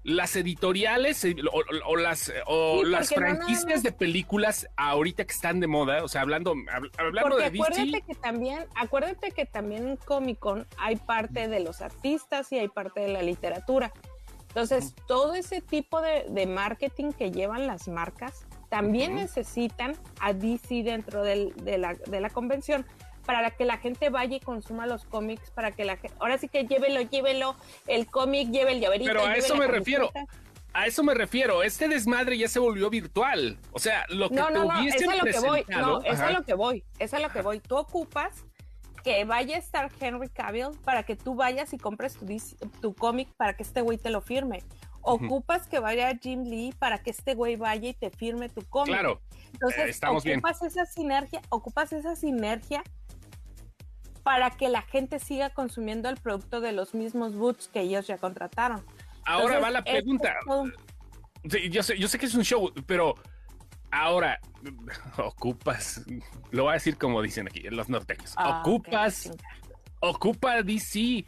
Speaker 1: Las editoriales eh, o, o- o las, o
Speaker 3: Sí,
Speaker 1: las
Speaker 3: no
Speaker 1: franquicias de películas ahorita que están de moda, o sea, hablando, hab- hablando
Speaker 3: Porque
Speaker 1: de DC,
Speaker 3: acuérdate que también, acuérdate que también en Comic Con hay parte de los artistas y hay parte de la literatura. Entonces, todo ese tipo de, de marketing que llevan las marcas también necesitan a DC dentro del- de, la, de la convención para que la gente vaya y consuma los cómics, para que la gente, ahora sí que llévelo, llévelo, el cómic, lleve el llaverito.
Speaker 1: Pero a eso me refiero. a eso me refiero, este desmadre ya se volvió virtual, o sea, lo que
Speaker 3: No, no, no,
Speaker 1: hubiesen
Speaker 3: es lo que voy. No, es
Speaker 1: ajá.
Speaker 3: a lo que voy. Es a lo que voy. Tú ocupas que vaya a estar Henry Cavill para que tú vayas y compres tu, tu cómic para que este güey te lo firme. Ocupas que vaya Jim Lee para que este güey vaya y te firme tu cómic.
Speaker 1: Claro,
Speaker 3: Entonces,
Speaker 1: eh, estamos bien.
Speaker 3: ocupas esa sinergia, ocupas esa sinergia para que la gente siga consumiendo el producto de los mismos boots que ellos ya contrataron.
Speaker 1: ahora
Speaker 3: Entonces,
Speaker 1: va la
Speaker 3: esto
Speaker 1: pregunta.
Speaker 3: es
Speaker 1: Sí, yo sé, yo sé que es un show, pero ahora ocupas, lo voy a decir como dicen aquí, los norteños,
Speaker 3: Ah,
Speaker 1: ocupas,
Speaker 3: ok, chinga.
Speaker 1: ocupa DC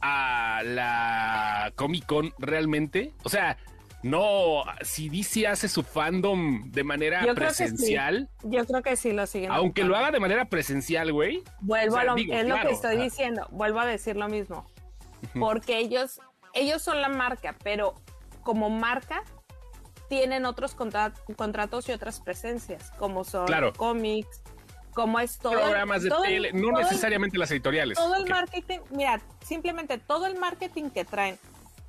Speaker 1: a la Comic Con realmente, o sea, no, si DC hace su fandom de manera
Speaker 3: Yo sí.
Speaker 1: presencial,
Speaker 3: Yo creo que sí lo siguen.
Speaker 1: aunque lo haga de manera presencial, güey,
Speaker 3: Vuelvo
Speaker 1: O sea,
Speaker 3: a lo,
Speaker 1: digo,
Speaker 3: es lo que estoy diciendo, vuelvo a decir lo mismo. Porque ellos, ellos son la marca, pero como marca tienen otros contra- contratos y otras presencias, como son
Speaker 1: Claro.
Speaker 3: cómics, como es todo
Speaker 1: Programas de
Speaker 3: todo el-
Speaker 1: tele, no
Speaker 3: el-
Speaker 1: necesariamente las editoriales.
Speaker 3: todo el marketing, mira, simplemente todo el marketing que traen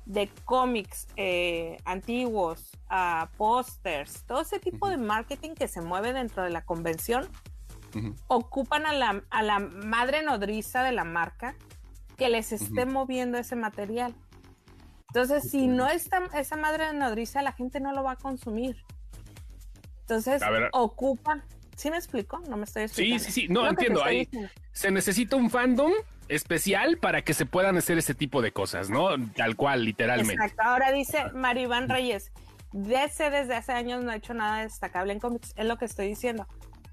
Speaker 3: de cómics eh, antiguos a pósters, todo ese tipo de marketing que se mueve dentro de la convención, ocupan a la, a la madre nodriza de la marca que les esté moviendo ese material. Entonces, si no está esa madre nodriza, la gente no lo va a consumir. Entonces, ocupan. ¿Sí me explico? No me estoy
Speaker 1: Sí,
Speaker 3: explicando.
Speaker 1: sí, sí. No,
Speaker 3: que te
Speaker 1: entiendo. Ahí
Speaker 3: diciendo.
Speaker 1: se necesita un fandom especial para que se puedan hacer ese tipo de cosas, ¿no? Tal cual, literalmente.
Speaker 3: Exacto. Ahora dice Maribán Reyes, DC desde hace años no ha hecho nada destacable en cómics. Es lo que estoy diciendo.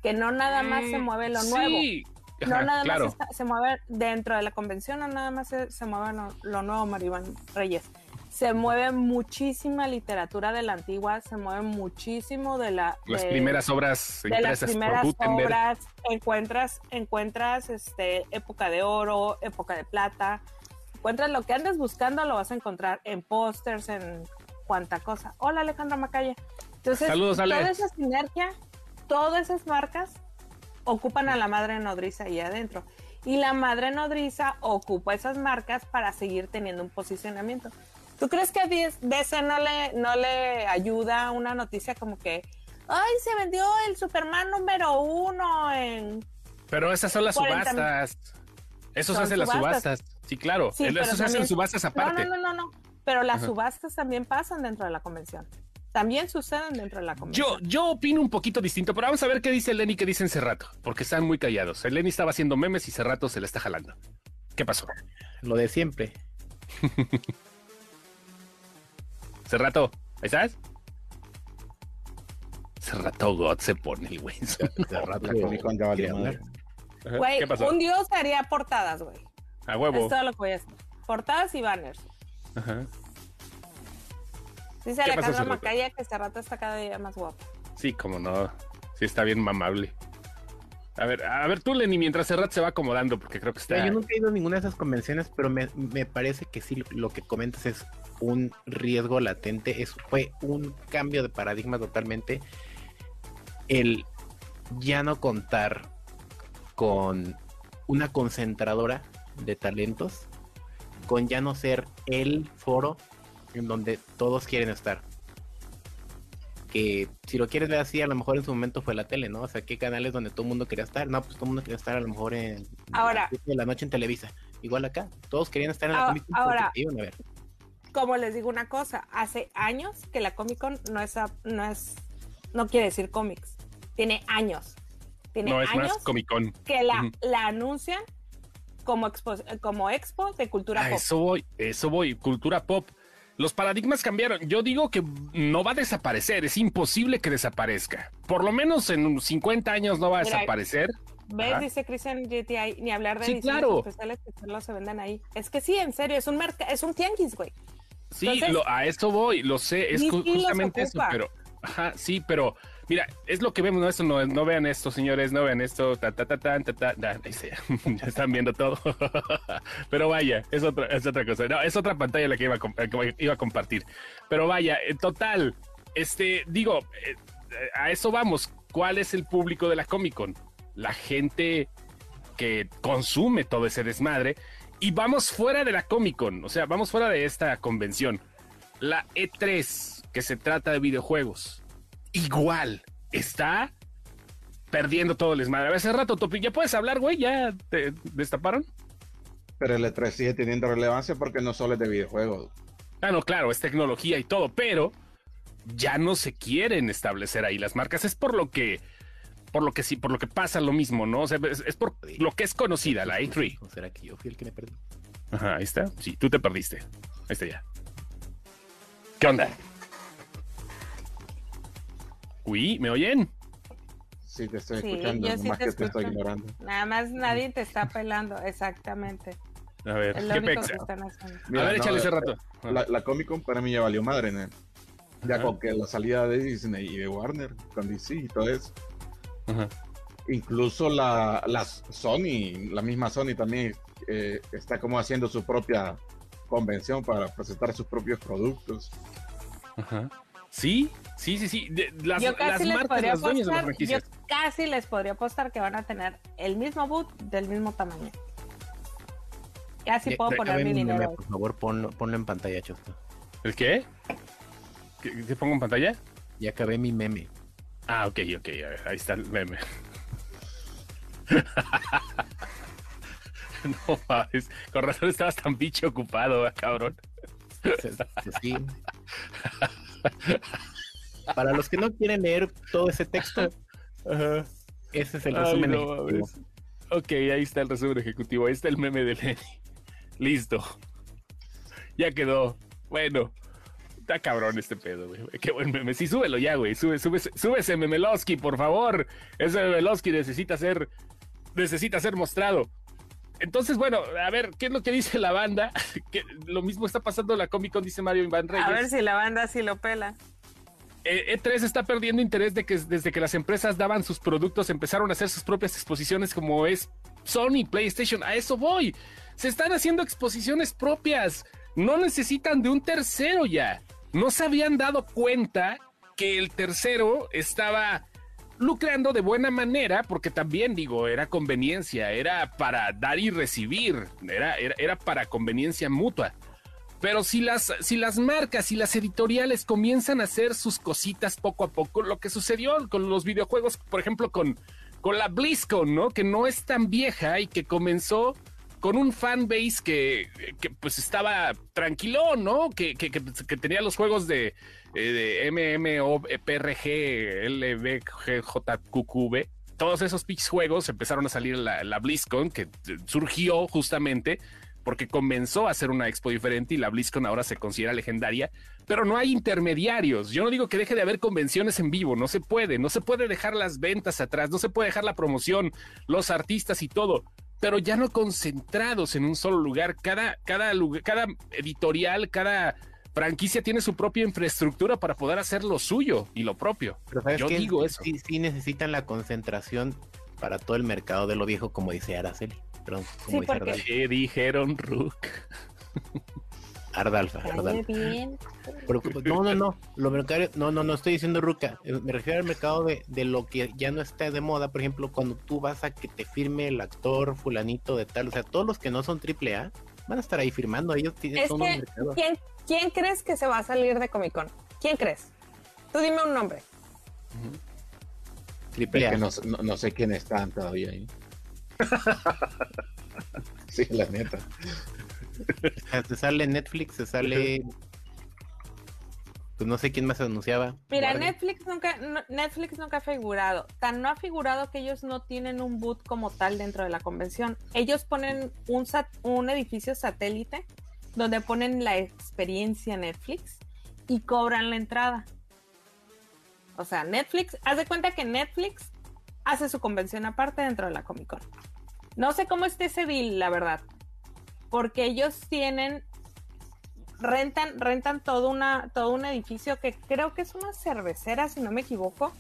Speaker 3: Que no nada más se
Speaker 1: Mm,
Speaker 3: mueve lo nuevo.
Speaker 1: Sí.
Speaker 3: No
Speaker 1: Ajá,
Speaker 3: nada
Speaker 1: claro.
Speaker 3: más está- se mueve dentro de la convención, no nada más se, se mueve lo, lo nuevo, Maribán Reyes. Se mueve muchísima literatura de la antigua, se mueve muchísimo de la...
Speaker 1: Las
Speaker 3: de-
Speaker 1: primeras obras
Speaker 3: de las primeras obras encuentras encuentras este época de oro época de plata. Encuentras lo que andes buscando lo vas a encontrar en pósters en cuanta cosa. Hola Alejandra Macaya. Entonces
Speaker 1: Saludos, Ale.
Speaker 3: toda esa sinergia todas esas marcas ocupan a la madre nodriza ahí adentro. Y la madre nodriza ocupa esas marcas para seguir teniendo un posicionamiento ¿Tú crees que a DC no le, no le ayuda una noticia como que ay, se vendió el Superman número uno en...
Speaker 1: Pero esas son las
Speaker 3: 40
Speaker 1: subastas. Eso se hace en las
Speaker 3: subastas.
Speaker 1: Sí, claro.
Speaker 3: Sí,
Speaker 1: Eso se hace en
Speaker 3: también-
Speaker 1: subastas aparte.
Speaker 3: no, no, no, no. Pero las
Speaker 1: Ajá.
Speaker 3: subastas también pasan dentro de la convención. También suceden dentro de la
Speaker 1: Yo,
Speaker 3: convención.
Speaker 1: yo opino un poquito distinto, pero vamos a ver qué dice Lenny, qué dice en Cerrato, porque están muy callados. El Lenny estaba haciendo memes y Cerrato se le está jalando. ¿Qué pasó?
Speaker 2: Lo de siempre.
Speaker 1: Cerrato, ¿ahí estás? Cerrato God se pone el güey. Ajá,
Speaker 3: Güey, un dios haría portadas, güey.
Speaker 1: A
Speaker 3: Es
Speaker 1: huevo.
Speaker 3: todo lo que voy a hacer. Portadas y banners.
Speaker 1: Ajá.
Speaker 3: Dice
Speaker 1: ¿Qué pasó,
Speaker 3: Alejandra
Speaker 1: Cerrato?
Speaker 3: Macaya que este rato está cada día más guapo.
Speaker 1: Sí, como no. Sí, está bien mamable. A ver, a ver tú, Lenny, mientras Cerrato se va acomodando, porque creo que está.
Speaker 2: Yo nunca he ido a ninguna de esas convenciones, pero me, me parece que sí, lo que comentas es un riesgo latente. Es, fue un cambio de paradigma totalmente. El ya no contar con una concentradora de talentos, con ya no ser el foro en donde todos quieren estar. Que si lo quieres ver así, a lo mejor en su momento fue la tele, ¿no? O sea, ¿qué canales donde todo el mundo quería estar? No, pues todo el mundo quería estar a lo mejor en
Speaker 3: Ahora-
Speaker 2: siete de la noche en Televisa. Igual acá, todos querían estar en la
Speaker 3: Ah, ahora-
Speaker 2: te iban a ver.
Speaker 3: Como les digo una cosa, hace años que la Comic Con no es, no es, no quiere decir cómics. Tiene años. Tiene
Speaker 1: No, es
Speaker 3: años
Speaker 1: más Comic Con.
Speaker 3: que la, la anuncian como expo, como expo de cultura pop.
Speaker 1: eso voy, eso voy, cultura pop. Los paradigmas cambiaron. Yo digo que no va a desaparecer, es imposible que desaparezca. Por lo menos en 50 años no va a
Speaker 3: Mira,
Speaker 1: desaparecer.
Speaker 3: ¿Ves?
Speaker 1: Ajá.
Speaker 3: Dice Christian GTI, ni hablar de
Speaker 1: Sí, claro.
Speaker 3: especiales que solo se venden ahí. Es que sí, en serio, es un es un tianguis, güey.
Speaker 1: Sí,
Speaker 3: Entonces,
Speaker 1: lo- a eso voy, lo sé, es justamente eso, pero, ajá, sí, pero, mira, es lo que vemos, no, eso no, no vean esto, señores, no vean esto, ta, ta, ta, ta, ta, ta, ta, ya están viendo todo, pero vaya, es otra, es otra cosa, no, es otra pantalla la que iba a, que iba a compartir, pero vaya, en total, este, digo, eh, a eso vamos, ¿cuál es el público de la Comic Con? La gente que consume todo ese desmadre y vamos fuera de la Comic Con, o sea, vamos fuera de esta convención. La E3, que se trata de videojuegos, igual está perdiendo todo el desmadre. A hace rato, Topi, ¿ya puedes hablar, güey? ¿Ya te destaparon?
Speaker 5: Pero el E3 sigue teniendo relevancia porque no solo es de videojuegos.
Speaker 1: Ah, no, claro, es tecnología y todo, pero ya no se quieren establecer ahí las marcas. Es por lo que, por lo que sí, por lo que pasa lo mismo, ¿no? O sea, es, es por lo que es conocida, la E3.
Speaker 2: ¿O será que yo fui el que me perdí?
Speaker 1: Ajá, ahí está. Sí, tú te perdiste. Ahí está ya. ¿Qué onda? Uy, ¿me oyen?
Speaker 5: Sí, te estoy
Speaker 3: Sí,
Speaker 5: escuchando,
Speaker 3: yo sí te
Speaker 5: que te estoy
Speaker 3: escucho.
Speaker 5: ignorando.
Speaker 3: Nada más nadie te está pelando, exactamente.
Speaker 1: A ver,
Speaker 3: Es lo
Speaker 1: ¿qué
Speaker 3: único
Speaker 1: pexa?
Speaker 3: que están haciendo.
Speaker 1: A
Speaker 5: Mira,
Speaker 1: ver,
Speaker 5: no,
Speaker 1: échale ese rato.
Speaker 5: La, la Comic Con para mí ya valió madre, ¿no? Ya
Speaker 1: Ajá.
Speaker 5: con que la salida de Disney y de Warner, con DC y todo eso.
Speaker 1: Ajá.
Speaker 5: Incluso la, la Sony, la misma Sony también eh, está como haciendo su propia convención para presentar sus propios productos.
Speaker 1: Ajá. Sí, sí, sí, sí. De- las
Speaker 3: Yo
Speaker 1: las
Speaker 3: casi les
Speaker 1: marcas, las dueñas de las
Speaker 3: apostar, yo, casi les podría apostar que van a tener el mismo boot del mismo tamaño. Casi puedo poner mi
Speaker 2: mi meme,
Speaker 3: dinero.
Speaker 2: por favor, ponlo, ponlo en pantalla, Chosto.
Speaker 1: ¿El qué? ¿Qué, qué pongo en pantalla?
Speaker 2: Ya acabé mi meme.
Speaker 1: Ah, ok, ok, a ver, ahí está el meme. no mames, con razón estabas tan bicho ocupado, ¿eh, cabrón.
Speaker 2: Sí. Para los que no quieren leer todo ese texto, ese es el
Speaker 1: Ay,
Speaker 2: resumen.
Speaker 1: no
Speaker 2: ejecutivo.
Speaker 1: Ok, ahí está el resumen ejecutivo. Ahí está el meme de Lenny. Listo. Ya quedó. Bueno. Está cabrón este pedo, güey. Qué buen meme. Sí, súbelo ya, güey. Sube, sube, sube ese memelowski, por favor. Ese memelowski necesita ser. Necesita ser mostrado. Entonces, bueno, a ver, ¿qué es lo que dice la banda? Que lo mismo está pasando en la Comic Con, dice Mario Iván Reyes.
Speaker 3: A ver si la banda sí lo pela.
Speaker 1: Eh, E3 está perdiendo interés de que desde que las empresas daban sus productos empezaron a hacer sus propias exposiciones como es Sony, PlayStation. A eso voy. Se están haciendo exposiciones propias. No necesitan de un tercero ya. No se habían dado cuenta que el tercero estaba lucrando de buena manera, porque también digo, era conveniencia, era para dar y recibir, era, era, para conveniencia mutua. Pero si las, si las marcas y las editoriales comienzan a hacer sus cositas poco a poco, lo que sucedió con los videojuegos, por ejemplo, con, con la BlizzCon, ¿no? Que no es tan vieja y que comenzó con un fanbase que, que pues estaba tranquilo, ¿no? Que, que, que, tenía los juegos de, eh, de MMORPG, LBGJQQB. Todos esos pitch juegos empezaron a salir la, la BlizzCon, que surgió justamente porque comenzó a ser una expo diferente y la BlizzCon ahora se considera legendaria, pero no hay intermediarios. Yo no digo que deje de haber convenciones en vivo, no se puede, no se puede dejar las ventas atrás, no se puede dejar la promoción, los artistas y todo, pero ya no concentrados en un solo lugar. Cada, cada, lugar, cada editorial, cada franquicia tiene su propia infraestructura para poder hacer lo suyo y lo propio.
Speaker 2: Pero ¿sabes
Speaker 1: Yo
Speaker 2: qué?
Speaker 1: digo eso.
Speaker 2: Sí, sí necesitan la concentración para todo el mercado de lo viejo, como dice Araceli. Perdón, como
Speaker 3: Sí,
Speaker 2: dice
Speaker 3: porque-.
Speaker 1: ¿Qué dijeron, Rook?
Speaker 2: Ardalfa, Ardalfa.
Speaker 3: bien.
Speaker 2: Pero, no, no, no. Lo mercado, no, no, no estoy diciendo Ruca. Eh, Me refiero al mercado de, de lo que ya no está de moda. Por ejemplo, cuando tú vas a que te firme el actor fulanito de tal. O sea, todos los que no son triple A van a estar ahí firmando. Ellos tienen
Speaker 3: Es que,
Speaker 2: mercado.
Speaker 3: ¿quién, ¿quién crees que se va a salir de Comic Con? ¿Quién crees? Tú dime un nombre.
Speaker 2: Triple
Speaker 5: Es
Speaker 2: A.
Speaker 5: que no, no, no sé quiénes están todavía ahí. sí, la neta.
Speaker 2: Se sale Netflix, se sale. Pues no sé quién más anunciaba.
Speaker 3: Mira. Netflix nunca, no- Netflix nunca ha figurado. Tan no ha figurado que ellos no tienen un boot como tal dentro de la convención. Ellos ponen un, sat- un edificio satélite donde ponen la experiencia Netflix y cobran la entrada. O sea, Netflix, haz de cuenta que Netflix hace su convención aparte dentro de la Comic Con. No sé cómo esté ese deal, la verdad. Porque ellos tienen rentan, rentan todo, una, todo un edificio que creo que es una cervecera, si no me equivoco.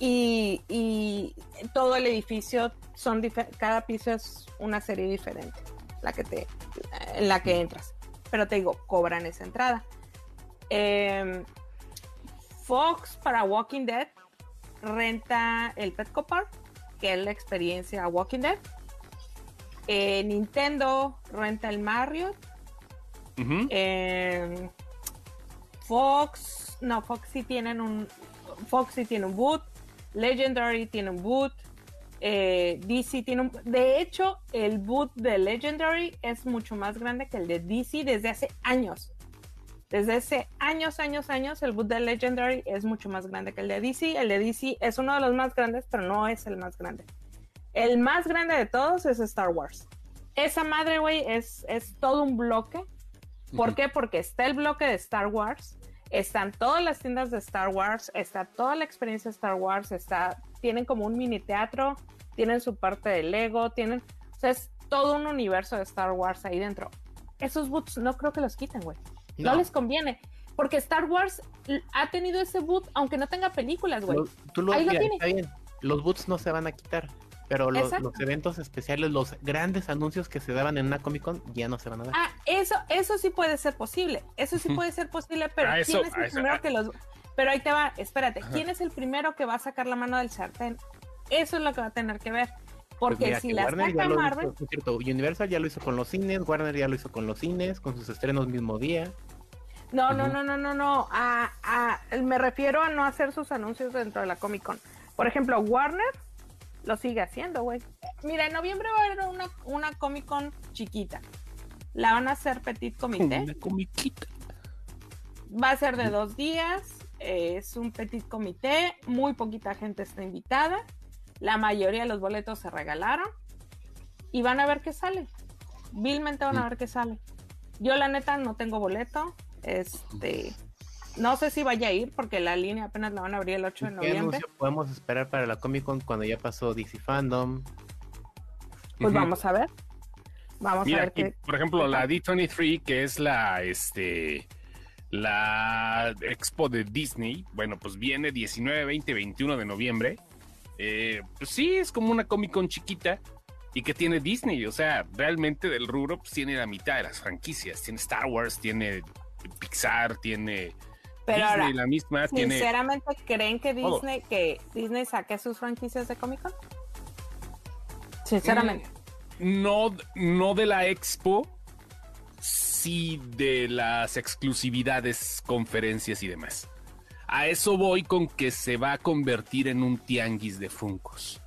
Speaker 3: Y, y todo el edificio son cada piso es una serie diferente, la que te, en la que entras. Pero te digo, cobran esa entrada. Em, Fox para Walking Dead renta el Petco Park, que es la experiencia Walking Dead. Eh, Nintendo renta el.
Speaker 1: Ujú.
Speaker 3: Eh, Fox, no, Fox sí tienen un, Fox sí tiene un boot, Legendary tiene un boot, eh, DC tiene un, de hecho, el boot de Legendary es mucho más grande que el de DC desde hace años. Desde hace años, años, años, el boot de Legendary es mucho más grande que el de DC. El de DC es uno de los más grandes, pero no es el más grande. El más grande de todos es Star Wars. Esa madre, güey, es, es todo un bloque. ¿Por qué? Porque está el bloque de Star Wars, están todas las tiendas de Star Wars, está toda la experiencia de Star Wars, está, tienen como un mini teatro, tienen su parte de Lego, tienen, o sea, es todo un universo de Star Wars ahí dentro. Esos boots no creo que los quiten, güey. No.
Speaker 2: No.
Speaker 3: les conviene. Porque Star Wars ha tenido ese boot, aunque no tenga películas, güey.
Speaker 2: Lo- tú lo,
Speaker 3: Ahí lo tiene.
Speaker 2: está bien. Los boots no se van a quitar. Pero los, eventos especiales, los grandes anuncios que se daban en una Comic Con ya no se van a dar.
Speaker 3: Ah, eso, eso sí puede ser posible. Eso sí puede ser posible, pero
Speaker 1: Ah, eso-
Speaker 3: ¿quién es el primero
Speaker 1: ah.
Speaker 3: que los... Pero ahí te va, espérate,
Speaker 1: Ajá.
Speaker 3: ¿quién es el primero que va a sacar la mano del sartén? Eso es lo que va a tener que ver.
Speaker 2: Pues
Speaker 3: Porque
Speaker 2: mira,
Speaker 3: si la
Speaker 2: Warner
Speaker 3: saca Marvel,
Speaker 2: hizo, por cierto, Universal ya lo hizo con los cines, Warner ya lo hizo con los cines, con sus estrenos mismo día.
Speaker 3: no, no, no, no, no, no. A, a- me refiero a no hacer sus anuncios dentro de la Comic Con. Por ejemplo, Warner lo sigue haciendo, güey. Mira, en noviembre va a haber una, una Comic Con chiquita. La van a hacer Petit Comité.
Speaker 1: Una comiquita.
Speaker 3: Va a ser de dos días. Es un petit comité. Muy poquita gente está invitada. La mayoría de los boletos se regalaron. Y van a ver qué sale. Vilmente van a ver qué sale. Yo, la neta, no tengo boleto. Este. No sé si vaya a ir porque la línea apenas la van a abrir el 8 de
Speaker 2: ¿Qué
Speaker 3: noviembre.
Speaker 2: anuncio podemos esperar para la Comic Con cuando ya pasó DC Fandom?
Speaker 3: Pues vamos a ver. Vamos a
Speaker 1: Mira,
Speaker 3: ver
Speaker 1: aquí,
Speaker 3: qué.
Speaker 1: por ejemplo,
Speaker 3: qué
Speaker 1: la
Speaker 3: tal.
Speaker 1: D23, que es la, este, la expo de Disney, bueno, pues viene 19, 20, 21 de noviembre. Eh, pues sí, es como una Comic Con chiquita y que tiene Disney, o sea, realmente del rubro pues tiene la mitad de las franquicias. Tiene Star Wars, tiene Pixar, tiene
Speaker 3: Pero
Speaker 1: Disney,
Speaker 3: ahora,
Speaker 1: la misma, tiene...
Speaker 3: sinceramente, ¿creen que. Disney, que Disney saque sus franquicias de Comic Con? Sinceramente.
Speaker 1: no, no de la expo, sí de las exclusividades, conferencias y demás. A eso voy con que se va a convertir en un tianguis de funcos.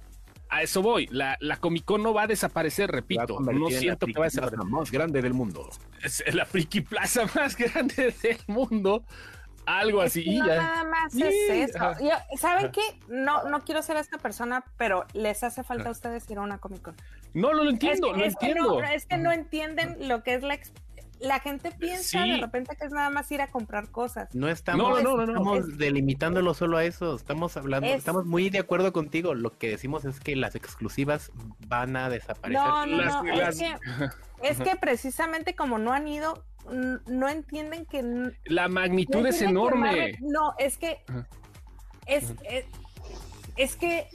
Speaker 1: A eso voy. La, la Comic Con no va a desaparecer,
Speaker 2: a
Speaker 1: repito.
Speaker 2: convertir
Speaker 1: No
Speaker 2: en la
Speaker 1: siento que va a
Speaker 2: plaza
Speaker 1: desaparecer.
Speaker 2: más grande del mundo.
Speaker 1: Es la friki plaza más grande del mundo. Algo así.
Speaker 3: no
Speaker 1: ya.
Speaker 3: nada más es eso. Yo- ¿Saben qué? No, no quiero ser esta persona, pero les hace falta a ustedes ir a una Comic Con.
Speaker 1: No, lo
Speaker 3: Es
Speaker 1: entiendo,
Speaker 3: que,
Speaker 1: lo
Speaker 3: es que
Speaker 1: entiendo.
Speaker 3: no, es que no entienden lo que es la... ex- La gente piensa
Speaker 1: Sí.
Speaker 3: de repente que es nada más ir a comprar cosas.
Speaker 2: No estamos,
Speaker 1: No, no, no, no,
Speaker 2: estamos
Speaker 3: es-
Speaker 2: delimitándolo solo a eso. Estamos hablando,
Speaker 3: Es-
Speaker 2: estamos muy de acuerdo contigo. Lo que decimos es que las exclusivas van a desaparecer.
Speaker 3: No, no,
Speaker 1: Las-
Speaker 3: no.
Speaker 1: las-
Speaker 3: Es, que, es que precisamente como no han ido, no entienden que...
Speaker 1: La
Speaker 3: no
Speaker 1: magnitud es enorme.
Speaker 3: Marvel- no, es que... Es, es, es que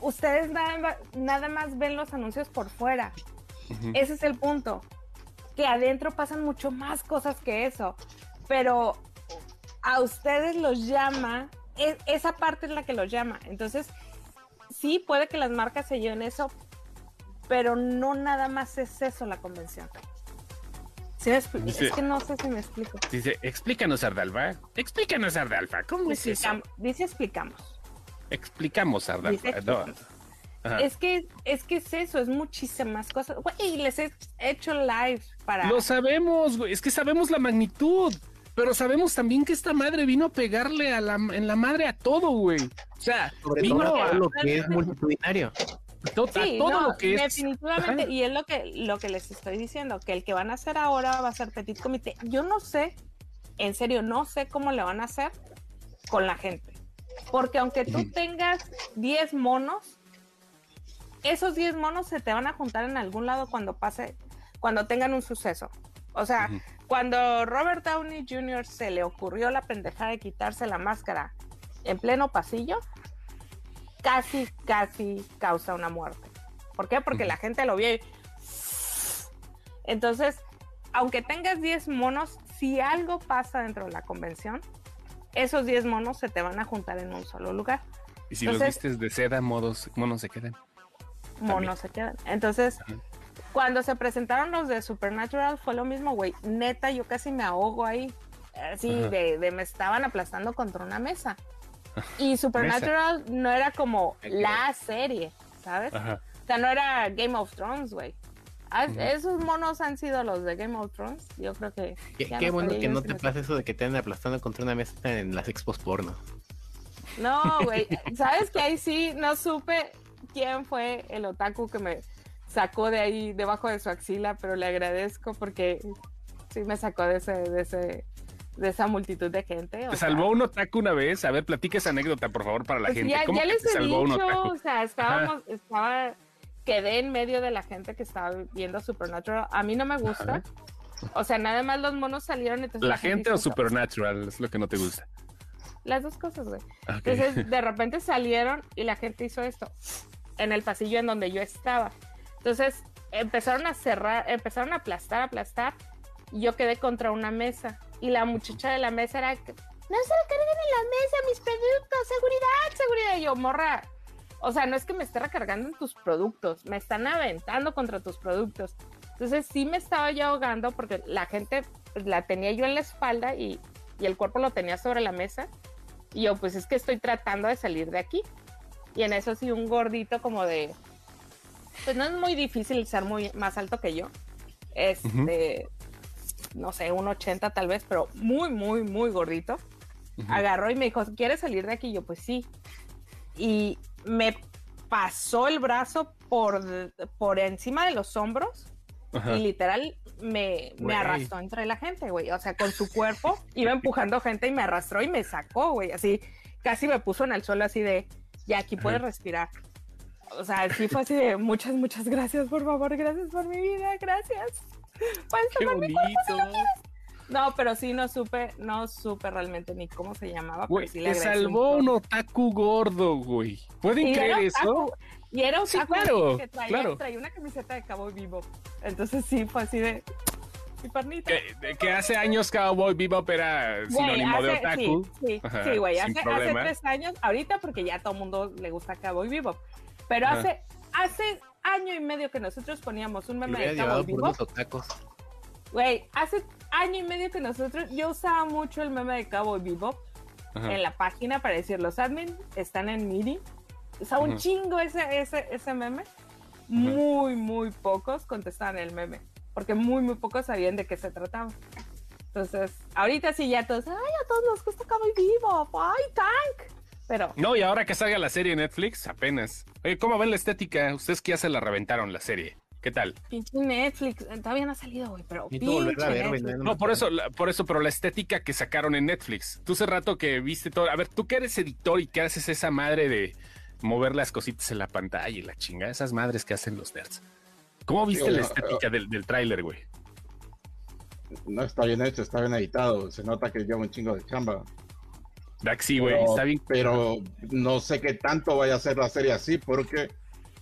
Speaker 3: ustedes nada, nada más ven los anuncios por fuera. Ese es el punto. Que adentro pasan mucho más cosas que eso. Pero a ustedes los llama, e- esa parte es la que los llama. Entonces, sí, puede que las marcas se lleven eso, pero no nada más es eso la convención. ¿Sí
Speaker 1: Dice-
Speaker 3: es que no sé si me explico.
Speaker 1: Dice, explícanos, Ardalfa. Explícanos, Ardalfa. ¿Cómo es eso?
Speaker 3: Explicam- dice explicamos.
Speaker 1: Explicamos, Ardalfa.
Speaker 3: Dice
Speaker 1: No. Ajá.
Speaker 3: Es que, es que es eso, es muchísimas cosas. Güey, les he hecho live para.
Speaker 1: Lo sabemos, güey. Es que sabemos la magnitud. Pero sabemos también que esta madre vino a pegarle a la, en la madre a todo, güey. O sea,
Speaker 2: Sobre
Speaker 1: vino
Speaker 2: todo
Speaker 1: a,
Speaker 2: a lo que es multitudinario.
Speaker 1: to- a
Speaker 3: Sí,
Speaker 1: todo
Speaker 3: no,
Speaker 1: lo que es.
Speaker 3: definitivamente,
Speaker 1: Ajá.
Speaker 3: y es lo que, lo que les estoy diciendo, que el que van a hacer ahora va a ser Petit Comité. Yo no sé, en serio, no sé cómo le van a hacer con la gente. Porque aunque tú tengas 10 monos, esos 10 monos se te van a juntar en algún lado cuando pase, cuando tengan un suceso. O sea, cuando Robert Downey Jr. se le ocurrió la pendejada de quitarse la máscara en pleno pasillo, casi, casi causa una muerte. ¿Por qué? Porque la gente lo vio y... Entonces, aunque tengas 10 monos, si algo pasa dentro de la convención, esos 10 monos se te van a juntar en un solo lugar.
Speaker 1: Y si los vistes de seda, modos, monos se quedan.
Speaker 3: Monos se quedan. Entonces,
Speaker 1: Ajá.
Speaker 3: cuando se presentaron los de Supernatural, fue lo mismo, güey. Neta, yo casi me ahogo ahí. Así de, de me estaban aplastando contra una mesa. Y Supernatural no era como la serie, ¿sabes?
Speaker 1: Ajá.
Speaker 3: O sea, no era Game of Thrones, güey. Esos monos han sido los de Game of Thrones. Yo creo que.
Speaker 2: Qué, bueno que no te pase eso de que te anden aplastando contra una mesa en las expos porno.
Speaker 3: No, güey. ¿Sabes que ahí sí no supe quién fue el otaku que me sacó de ahí debajo de su axila, pero le agradezco porque sí me sacó de ese, de ese, de esa multitud de gente. o
Speaker 1: ¿Te
Speaker 3: sea,
Speaker 1: salvó un otaku una vez? A ver, platica esa anécdota, por favor, para la
Speaker 3: pues
Speaker 1: gente.
Speaker 3: ya,
Speaker 1: ¿Cómo
Speaker 3: ya les he dicho,
Speaker 1: otaku?
Speaker 3: o sea, estábamos, estaba, quedé en medio de la gente que estaba viendo Supernatural. A mí no me gusta. O sea, nada más los monos salieron. Entonces
Speaker 1: ¿La gente o Supernatural es lo que no te gusta?
Speaker 3: Las dos cosas, güey. Entonces, de repente salieron y la gente hizo esto en el pasillo en donde yo estaba. Entonces, empezaron a cerrar, empezaron a aplastar, aplastar. Y yo quedé contra una mesa. Y la muchacha de la mesa era, no se carguen en la mesa mis productos, seguridad, seguridad. Y yo, morra, O sea, no es que me esté recargando en tus productos, me están aventando contra tus productos. Entonces sí me estaba yo ahogando porque la gente pues, la tenía yo en la espalda y, y el cuerpo lo tenía sobre la mesa. Y yo, pues es que estoy tratando de salir de aquí. Y en eso sí, un gordito como de. Pues no es muy difícil ser muy más alto que yo. Este. No sé, un 80 tal vez, pero muy, muy, muy gordito. Agarró y me dijo, ¿quieres salir de aquí? Y yo, pues sí. Y me pasó el brazo por, por encima de los hombros
Speaker 1: Ajá.
Speaker 3: y literal me, me arrastró entre la gente, güey. O sea, con su cuerpo iba empujando gente y me arrastró y me sacó, güey. Así, casi me puso en el suelo así de, ya aquí puedes respirar. O sea, sí fue así de, muchas, muchas gracias, por favor, gracias por mi vida, gracias. Puedes
Speaker 1: Qué
Speaker 3: tomar mi
Speaker 1: bonito.
Speaker 3: No, pero sí no supe, no supe realmente ni cómo se llamaba.
Speaker 1: Güey,
Speaker 3: pero sí le un
Speaker 1: salvó un otaku gordo, güey. ¿Pueden
Speaker 3: Y
Speaker 1: creer eso?
Speaker 3: Y era
Speaker 1: Sí,
Speaker 3: otaku
Speaker 1: claro,
Speaker 3: que traía,
Speaker 1: claro.
Speaker 3: traía una camiseta de Cowboy Vivo. Entonces sí, fue así de, mi pernita.
Speaker 1: Que, de- que hace años Cowboy Bebop era
Speaker 3: Güey,
Speaker 1: sinónimo de
Speaker 3: hace-
Speaker 1: otaku.
Speaker 3: Sí, sí,
Speaker 1: Ajá,
Speaker 3: sí, güey.
Speaker 1: sin
Speaker 3: Hace, tres años, ahorita porque ya a todo mundo le gusta Cowboy Vivo. Pero
Speaker 1: Ajá.
Speaker 3: hace, hace año y medio que nosotros poníamos un
Speaker 2: Me
Speaker 3: meme de Cowboy
Speaker 2: unos otacos.
Speaker 3: Güey, hace año y medio que nosotros, yo usaba mucho el meme de Cowboy Vivo
Speaker 1: Ajá.
Speaker 3: en la página para decir, los admin están en meeting. Usaba un chingo ese, ese, ese meme. Muy, muy pocos contestaban el meme. Porque muy, muy pocos sabían de qué se trataba. Entonces, ahorita sí ya todos, ay, a todos nos gusta Cowboy Vivo, ay, Tank. Pero,
Speaker 1: No, y ahora que salga la serie Netflix, apenas. Oye, ¿cómo ven la estética? Ustedes que ya se la reventaron la serie. ¿Qué tal?
Speaker 3: pinche Netflix, eh, todavía no ha salido, güey, pero
Speaker 2: a ver.
Speaker 3: Netflix.
Speaker 2: no
Speaker 1: por eso, la- por eso, pero la estética que sacaron en Netflix. Tú hace rato que viste todo. A ver, tú que eres editor y que haces esa madre de mover las cositas en la pantalla y la chinga, esas madres que hacen los nerds. ¿Cómo viste
Speaker 5: Sí,
Speaker 1: la
Speaker 5: no,
Speaker 1: estética del, del tráiler, güey?
Speaker 5: No está bien hecho, está bien editado. Se nota que lleva un chingo de chamba.
Speaker 1: ¿Verdad que sí, güey?
Speaker 5: Pero-
Speaker 1: Está bien.
Speaker 5: Pero no sé qué tanto vaya a ser la serie así, porque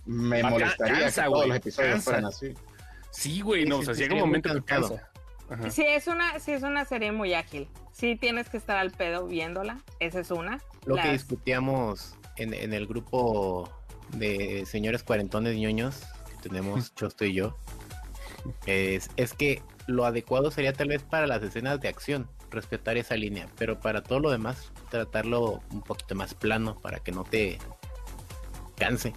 Speaker 5: me
Speaker 1: Ah,
Speaker 5: molestaría
Speaker 1: cansa,
Speaker 5: que todos los episodios
Speaker 1: cansa.
Speaker 5: fueran así.
Speaker 1: Sí, güey, no,
Speaker 2: sí,
Speaker 1: o sea,
Speaker 2: sí,
Speaker 1: llega un momento que cansa. Ajá.
Speaker 3: Sí, es una, sí, es una serie muy ágil. Sí, tienes que estar al pedo viéndola. Esa es una.
Speaker 2: Lo que discutíamos en, en el grupo de señores cuarentones ñoños tenemos Chosto y yo es, es que lo adecuado sería tal vez para las escenas de acción respetar esa línea, pero para todo lo demás tratarlo un poquito más plano para que no te canse.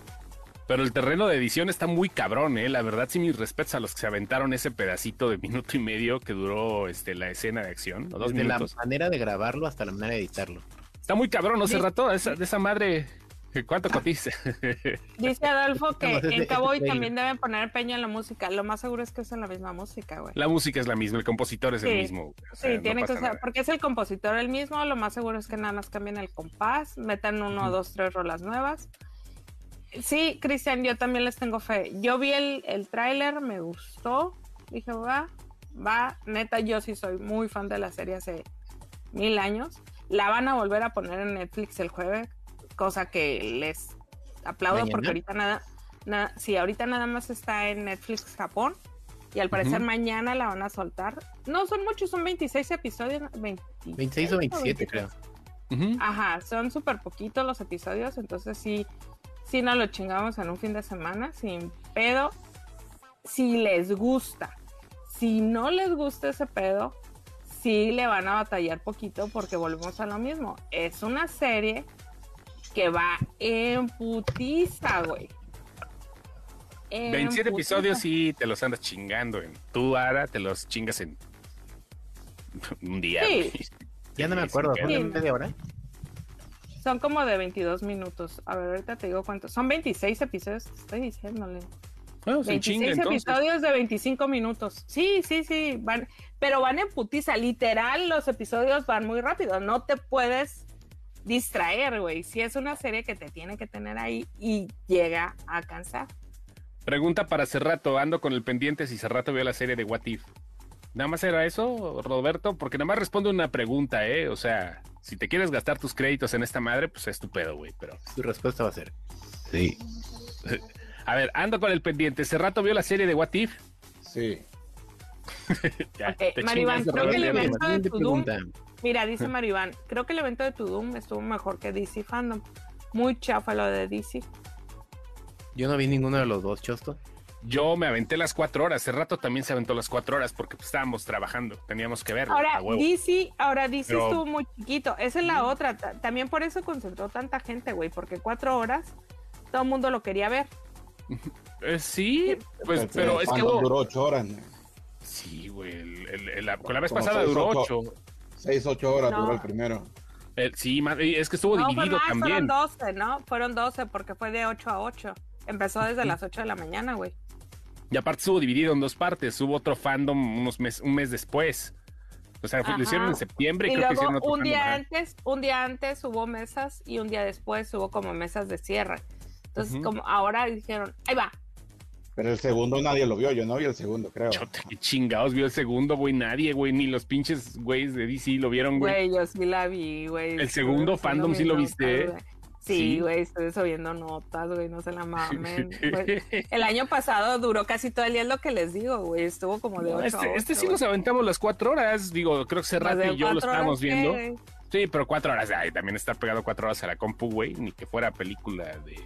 Speaker 1: Pero el terreno de edición está muy cabrón, ¿eh? La verdad, sí, mis respetos a los que se aventaron ese pedacito de minuto y medio que duró este, la escena de acción, dos
Speaker 2: Desde
Speaker 1: minutos.
Speaker 2: la manera de grabarlo hasta la manera de editarlo.
Speaker 1: Está muy cabrón, hace
Speaker 3: Sí.
Speaker 1: rato, esa, de esa madre. ¿Cuánto cotiza?
Speaker 3: Dice Adolfo que en
Speaker 2: ese
Speaker 3: Cowboy también deben poner empeño en la música. Lo más seguro es que usen la misma música, güey.
Speaker 1: la música es la misma, el compositor es el mismo. o sea,
Speaker 3: Sí,
Speaker 1: no
Speaker 3: tiene que usar, porque es el compositor el mismo, lo más seguro es que nada más cambien el compás, metan uno, dos, tres rolas nuevas. Sí, Cristian, yo también les tengo fe. Yo vi el, el tráiler, me gustó, dije, va, va, neta, yo sí soy muy fan de la serie hace mil años. La van a volver a poner en Netflix el jueves, cosa que les aplaudo
Speaker 2: ¿Mañana?
Speaker 3: porque ahorita nada, nada, sí, ahorita nada más está en Netflix Japón y al parecer mañana la van a soltar. No son muchos, son 26 episodios. 26
Speaker 2: 26 o 27 creo.
Speaker 3: Ajá, son súper poquitos los episodios, entonces sí, sí nos lo chingamos en un fin de semana, sin pedo. Si les gusta, si no les gusta ese pedo, sí le van a batallar poquito porque volvemos a lo mismo. Es una serie que va en putiza, güey. En
Speaker 1: 27
Speaker 3: putiza.
Speaker 1: episodios y te los andas chingando. En, tú, Ara, te los chingas en un día.
Speaker 3: Sí.
Speaker 1: güey.
Speaker 2: Ya no me acuerdo,
Speaker 1: sin
Speaker 2: ¿fue
Speaker 1: pedo.
Speaker 2: de media hora?
Speaker 3: Son como de 22 minutos. A ver, ahorita te digo cuántos. Son 26 episodios, te estoy diciéndole.
Speaker 1: Bueno, se
Speaker 3: 26
Speaker 1: chinga entonces.
Speaker 3: episodios de 25 minutos. Sí, sí, sí, van, pero van en putiza. Literal, los episodios van muy rápido. No te puedes distraer, güey. Si es una serie que te tiene que tener ahí y llega a cansar.
Speaker 1: Pregunta para Cerrato. Ando con el pendiente si Cerrato vio la serie de What If. ¿Nada más era eso, Roberto? Porque nada más responde una pregunta, ¿eh? O sea, si te quieres gastar tus créditos en esta madre, pues es tu pedo, güey. Pero,
Speaker 2: Su respuesta va a ser sí.
Speaker 1: a ver, ando con el pendiente. ¿Cerrato vio la serie de What If?
Speaker 5: Sí.
Speaker 1: Ya,
Speaker 3: Maribán, creo que el de
Speaker 2: pregunta.
Speaker 3: Mira, dice Maribán, creo que el evento de Tudum estuvo mejor que DC Fandom. Muy chafa lo de DC.
Speaker 2: Yo no vi ninguno de los dos, Chosto.
Speaker 1: Yo me aventé las cuatro horas. Hace rato también se aventó las cuatro horas porque pues, estábamos trabajando. Teníamos que verlo.
Speaker 3: Ahora,
Speaker 1: a huevo.
Speaker 3: DC, ahora DC
Speaker 1: Pero-
Speaker 3: estuvo muy chiquito. Esa es la otra. ta- También por eso concentró tanta gente, güey, porque cuatro horas todo el mundo lo quería ver.
Speaker 1: Eh, sí, pues, pero es que
Speaker 5: duró ocho horas. ¿no?
Speaker 1: Sí, güey. el- el- el- la- con la vez pasada duró
Speaker 5: ocho.
Speaker 1: ocho.
Speaker 5: Seis, ocho horas
Speaker 3: No.
Speaker 5: duró el primero.
Speaker 1: Eh, sí, es que estuvo
Speaker 3: No,
Speaker 1: dividido
Speaker 3: más,
Speaker 1: también.
Speaker 3: fueron 12, ¿no? Fueron 12 porque fue de 8 a 8. Empezó desde las 8 de la mañana, güey.
Speaker 1: Y aparte estuvo dividido en dos partes. Hubo otro fandom unos mes, un mes después. O sea,
Speaker 3: Ajá.
Speaker 1: lo hicieron en septiembre y,
Speaker 3: Y
Speaker 1: creo que
Speaker 3: luego
Speaker 1: hicieron otro
Speaker 3: un
Speaker 1: fandom,
Speaker 3: día
Speaker 1: ajá.
Speaker 3: antes, un día antes hubo mesas y un día después hubo como mesas de cierre. Entonces,
Speaker 1: Ujú.
Speaker 3: como ahora dijeron, ahí va.
Speaker 5: Pero el segundo nadie lo vio. Yo no vi el segundo, creo.
Speaker 1: Chota, qué chingados vio el segundo, güey. Nadie, güey. Ni los pinches güeyes de DC lo vieron, güey.
Speaker 3: Güey, yo sí la vi, güey.
Speaker 1: ¿El segundo fandom sí lo
Speaker 3: notas,
Speaker 1: viste?
Speaker 3: güey.
Speaker 1: Sí.
Speaker 3: Sí, güey, estuve subiendo notas, güey, no se la mamen. El año pasado duró casi todo el día, es lo que les digo, güey. Estuvo como de
Speaker 1: No,
Speaker 3: 8
Speaker 1: este, este sí nos aventamos las cuatro horas. Digo, creo que Serrat y yo lo estábamos viendo. Sí, pero cuatro horas. Ay, también estar pegado cuatro horas a la compu, güey. Ni que fuera película de.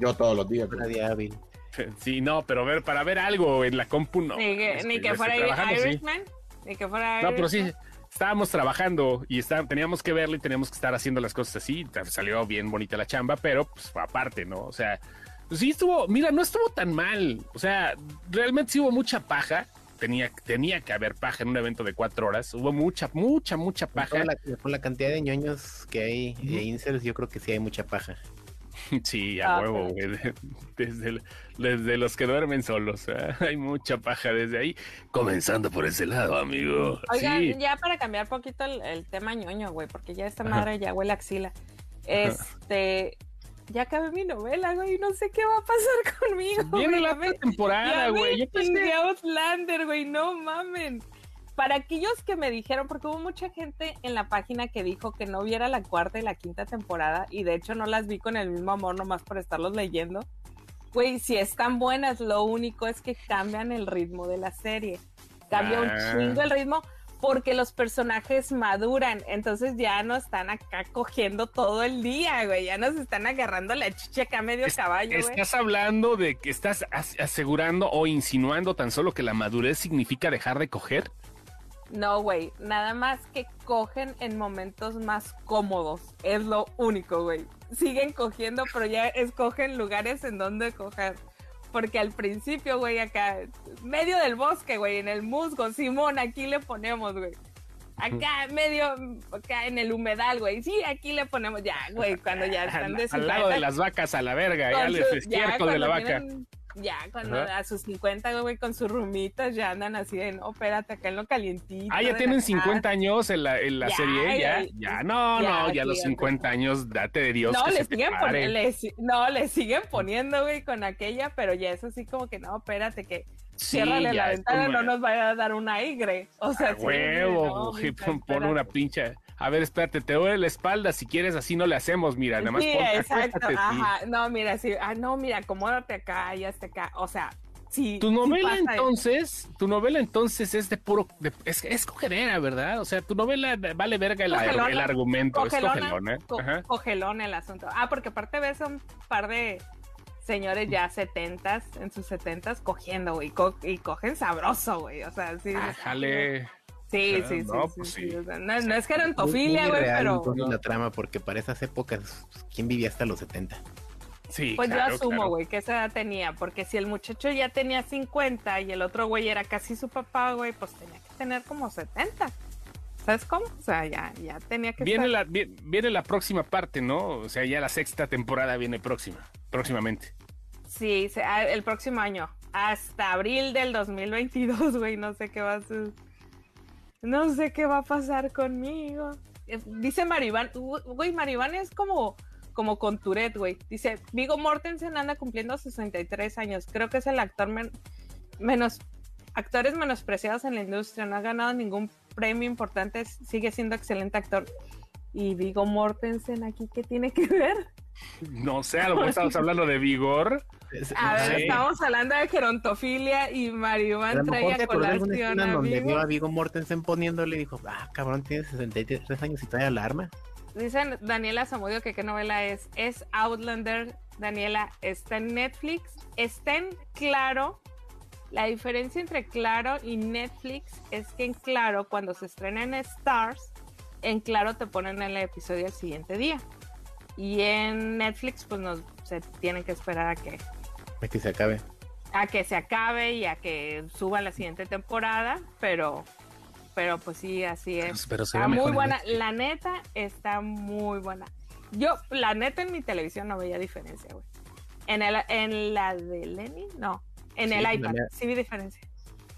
Speaker 5: Yo todos los días.
Speaker 2: Hábil.
Speaker 1: Sí, no, pero ver, para ver algo en la compu, no.
Speaker 3: Ni que,
Speaker 1: Este,
Speaker 3: ni que fuera
Speaker 1: sí.
Speaker 3: Irishman. Ni que fuera
Speaker 1: No, pero sí,
Speaker 3: Irishman.
Speaker 1: estábamos trabajando y está, teníamos que verlo y teníamos que estar haciendo las cosas así. Salió bien bonita la chamba, pero pues aparte, ¿no? O sea, pues, sí estuvo, mira, no estuvo tan mal. O sea, realmente sí hubo mucha paja. Tenía, tenía que haber paja en un evento de cuatro horas. Hubo mucha, mucha, mucha
Speaker 2: Con
Speaker 1: paja.
Speaker 2: la, con la cantidad de ñoños que hay de incels, yo creo que sí hay mucha paja.
Speaker 1: Sí, a
Speaker 3: Ah,
Speaker 1: huevo, güey. Desde, los que duermen solos. ¿eh? Hay mucha paja desde ahí. Comenzando por ese lado, amigo.
Speaker 3: Oigan,
Speaker 1: sí.
Speaker 3: ya para cambiar poquito el, el tema ñoño, güey, porque ya esta
Speaker 1: Ajá.
Speaker 3: madre ya huele axila. Este, ya acabé mi novela, güey, no sé qué va a pasar conmigo.
Speaker 1: Viene la temporada, güey. Yo pensé-
Speaker 3: Outlander, güey, no mamen. Para aquellos que me dijeron, porque hubo mucha gente en la página que dijo que no viera la cuarta y la quinta temporada, y de hecho no las vi con el mismo amor nomás por estarlos leyendo. Güey, si están buenas, lo único es que cambian el ritmo de la serie. Cambia
Speaker 1: Ah.
Speaker 3: un chingo el ritmo porque los personajes maduran, entonces ya no están acá cogiendo todo el día, güey, ya nos están agarrando la chicha acá medio
Speaker 1: Es-
Speaker 3: caballo, güey.
Speaker 1: Estás hablando de que estás as- asegurando o insinuando tan solo que la madurez significa dejar de coger.
Speaker 3: No, güey, nada más que cogen en momentos más cómodos. Es lo único, güey. Siguen cogiendo, pero ya escogen lugares en donde coger. Porque al principio, güey, acá, medio del bosque, güey, en el musgo, Simón, aquí le ponemos, güey. Acá, medio, acá en el humedal, güey. Sí, aquí le ponemos ya, güey, cuando ya están
Speaker 1: Al, lado de
Speaker 3: 50,
Speaker 1: las vacas a la verga, ya les
Speaker 3: su-
Speaker 1: es
Speaker 3: ya
Speaker 1: cierto de la vaca.
Speaker 3: tienen- Ya, cuando
Speaker 1: Ajá.
Speaker 3: a sus 50, güey, con sus rumitas ya andan así de, no, espérate, acá en lo calientito.
Speaker 1: Ah, ya tienen
Speaker 3: casa".
Speaker 1: 50 años en la, en la
Speaker 3: Ya,
Speaker 1: serie, ya,
Speaker 3: ya,
Speaker 1: ya, no,
Speaker 3: ya,
Speaker 1: no, ya a los
Speaker 3: fíjate.
Speaker 1: 50 años, date de Dios.
Speaker 3: No
Speaker 1: que
Speaker 3: le,
Speaker 1: se te
Speaker 3: siguen poniendo, le no, le siguen poniendo, güey, con aquella, pero ya es así como que no, espérate, que
Speaker 1: Sí,
Speaker 3: ciérrale la ventana,
Speaker 1: como-
Speaker 3: no nos vaya a dar un aire. O sea,
Speaker 1: A
Speaker 3: sí,
Speaker 1: huevo,
Speaker 3: no,
Speaker 1: güey, pon, pon una pincha. A ver, espérate, te duele la espalda, si quieres así no le hacemos, mira, nada más
Speaker 3: Sí,
Speaker 1: ponte,
Speaker 3: exacto,
Speaker 1: sí.
Speaker 3: ajá, no, mira, sí, ah, no, mira, acomódate acá y hasta acá, o sea, sí.
Speaker 1: Tu
Speaker 3: sí
Speaker 1: novela
Speaker 3: eso.
Speaker 1: entonces, tu novela entonces es de puro, de- es, es cogedera, ¿verdad? O sea, tu novela vale verga el,
Speaker 3: Cogelona,
Speaker 1: el argumento, es
Speaker 3: Cogelona,
Speaker 1: cogelona.
Speaker 3: co-
Speaker 1: Ajá.
Speaker 3: cogelón el asunto. Ah, porque aparte ves a un par de señores ya setentas, en sus setentas, cogiendo, güey, co- y cogen sabroso, güey, o sea, sí.
Speaker 1: Ah, jale.
Speaker 3: Sí, sí, sí,
Speaker 1: no,
Speaker 3: sí,
Speaker 1: pues
Speaker 3: sí,
Speaker 1: sí.
Speaker 3: o sea, no, no es gerontofilia, güey, pero
Speaker 2: entonces, la trama, porque para esas épocas, pues, ¿quién vivía hasta los 70?
Speaker 1: Sí,
Speaker 3: pues
Speaker 1: claro,
Speaker 3: yo asumo,
Speaker 1: claro.
Speaker 3: güey, que esa edad tenía, porque si el muchacho ya tenía 50 y el otro güey era casi su papá, güey, pues tenía que tener como 70. ¿Sabes cómo? O sea, ya, ya tenía que
Speaker 1: Viene
Speaker 3: estar-
Speaker 1: la, vi- viene la próxima parte, ¿no? O sea, ya la sexta temporada viene próxima, próximamente.
Speaker 3: Sí, se- ah, el próximo año. Hasta abril del 2022, güey. No sé qué va a ser. No sé qué va a pasar conmigo. Eh, Dice Maribán, güey, Maribán es como, como con Tourette, güey. Dice, Vigo Mortensen anda cumpliendo 63 años. Creo que es el actor men- menos, actores menospreciados en la industria. No ha ganado ningún premio importante. Sigue siendo excelente actor. Y Vigo Mortensen aquí, ¿qué tiene que ver?
Speaker 1: No sé, a lo mejor estamos hablando de vigor.
Speaker 3: A ver,
Speaker 1: Sí.
Speaker 3: estamos hablando de gerontofilia y Maribán
Speaker 2: lo
Speaker 3: trae
Speaker 2: mejor
Speaker 3: a
Speaker 2: se acordó de alguna
Speaker 3: colación a
Speaker 2: donde vio a Vigo Mortensen poniéndole y dijo, ah, cabrón, tiene 63 años y trae alarma.
Speaker 3: Dicen Daniela Zamudio que qué novela es. Es Outlander Daniela, está en Netflix, está en Claro. La diferencia entre Claro y Netflix es que en Claro, cuando se estrena en Stars, en Claro te ponen el episodio el siguiente día. Y en Netflix, pues no se tienen que esperar a que,
Speaker 2: Es que se acabe.
Speaker 3: a que se acabe y a que suba la siguiente temporada, pero, pero pues sí, así es.
Speaker 1: Pero se
Speaker 3: Está muy
Speaker 1: en
Speaker 3: buena, la neta está muy buena. Yo, la neta en mi televisión no veía diferencia, güey. En, el, en la de Lenny, no. En
Speaker 2: Sí,
Speaker 3: el iPad,
Speaker 2: mía-
Speaker 3: sí vi diferencia.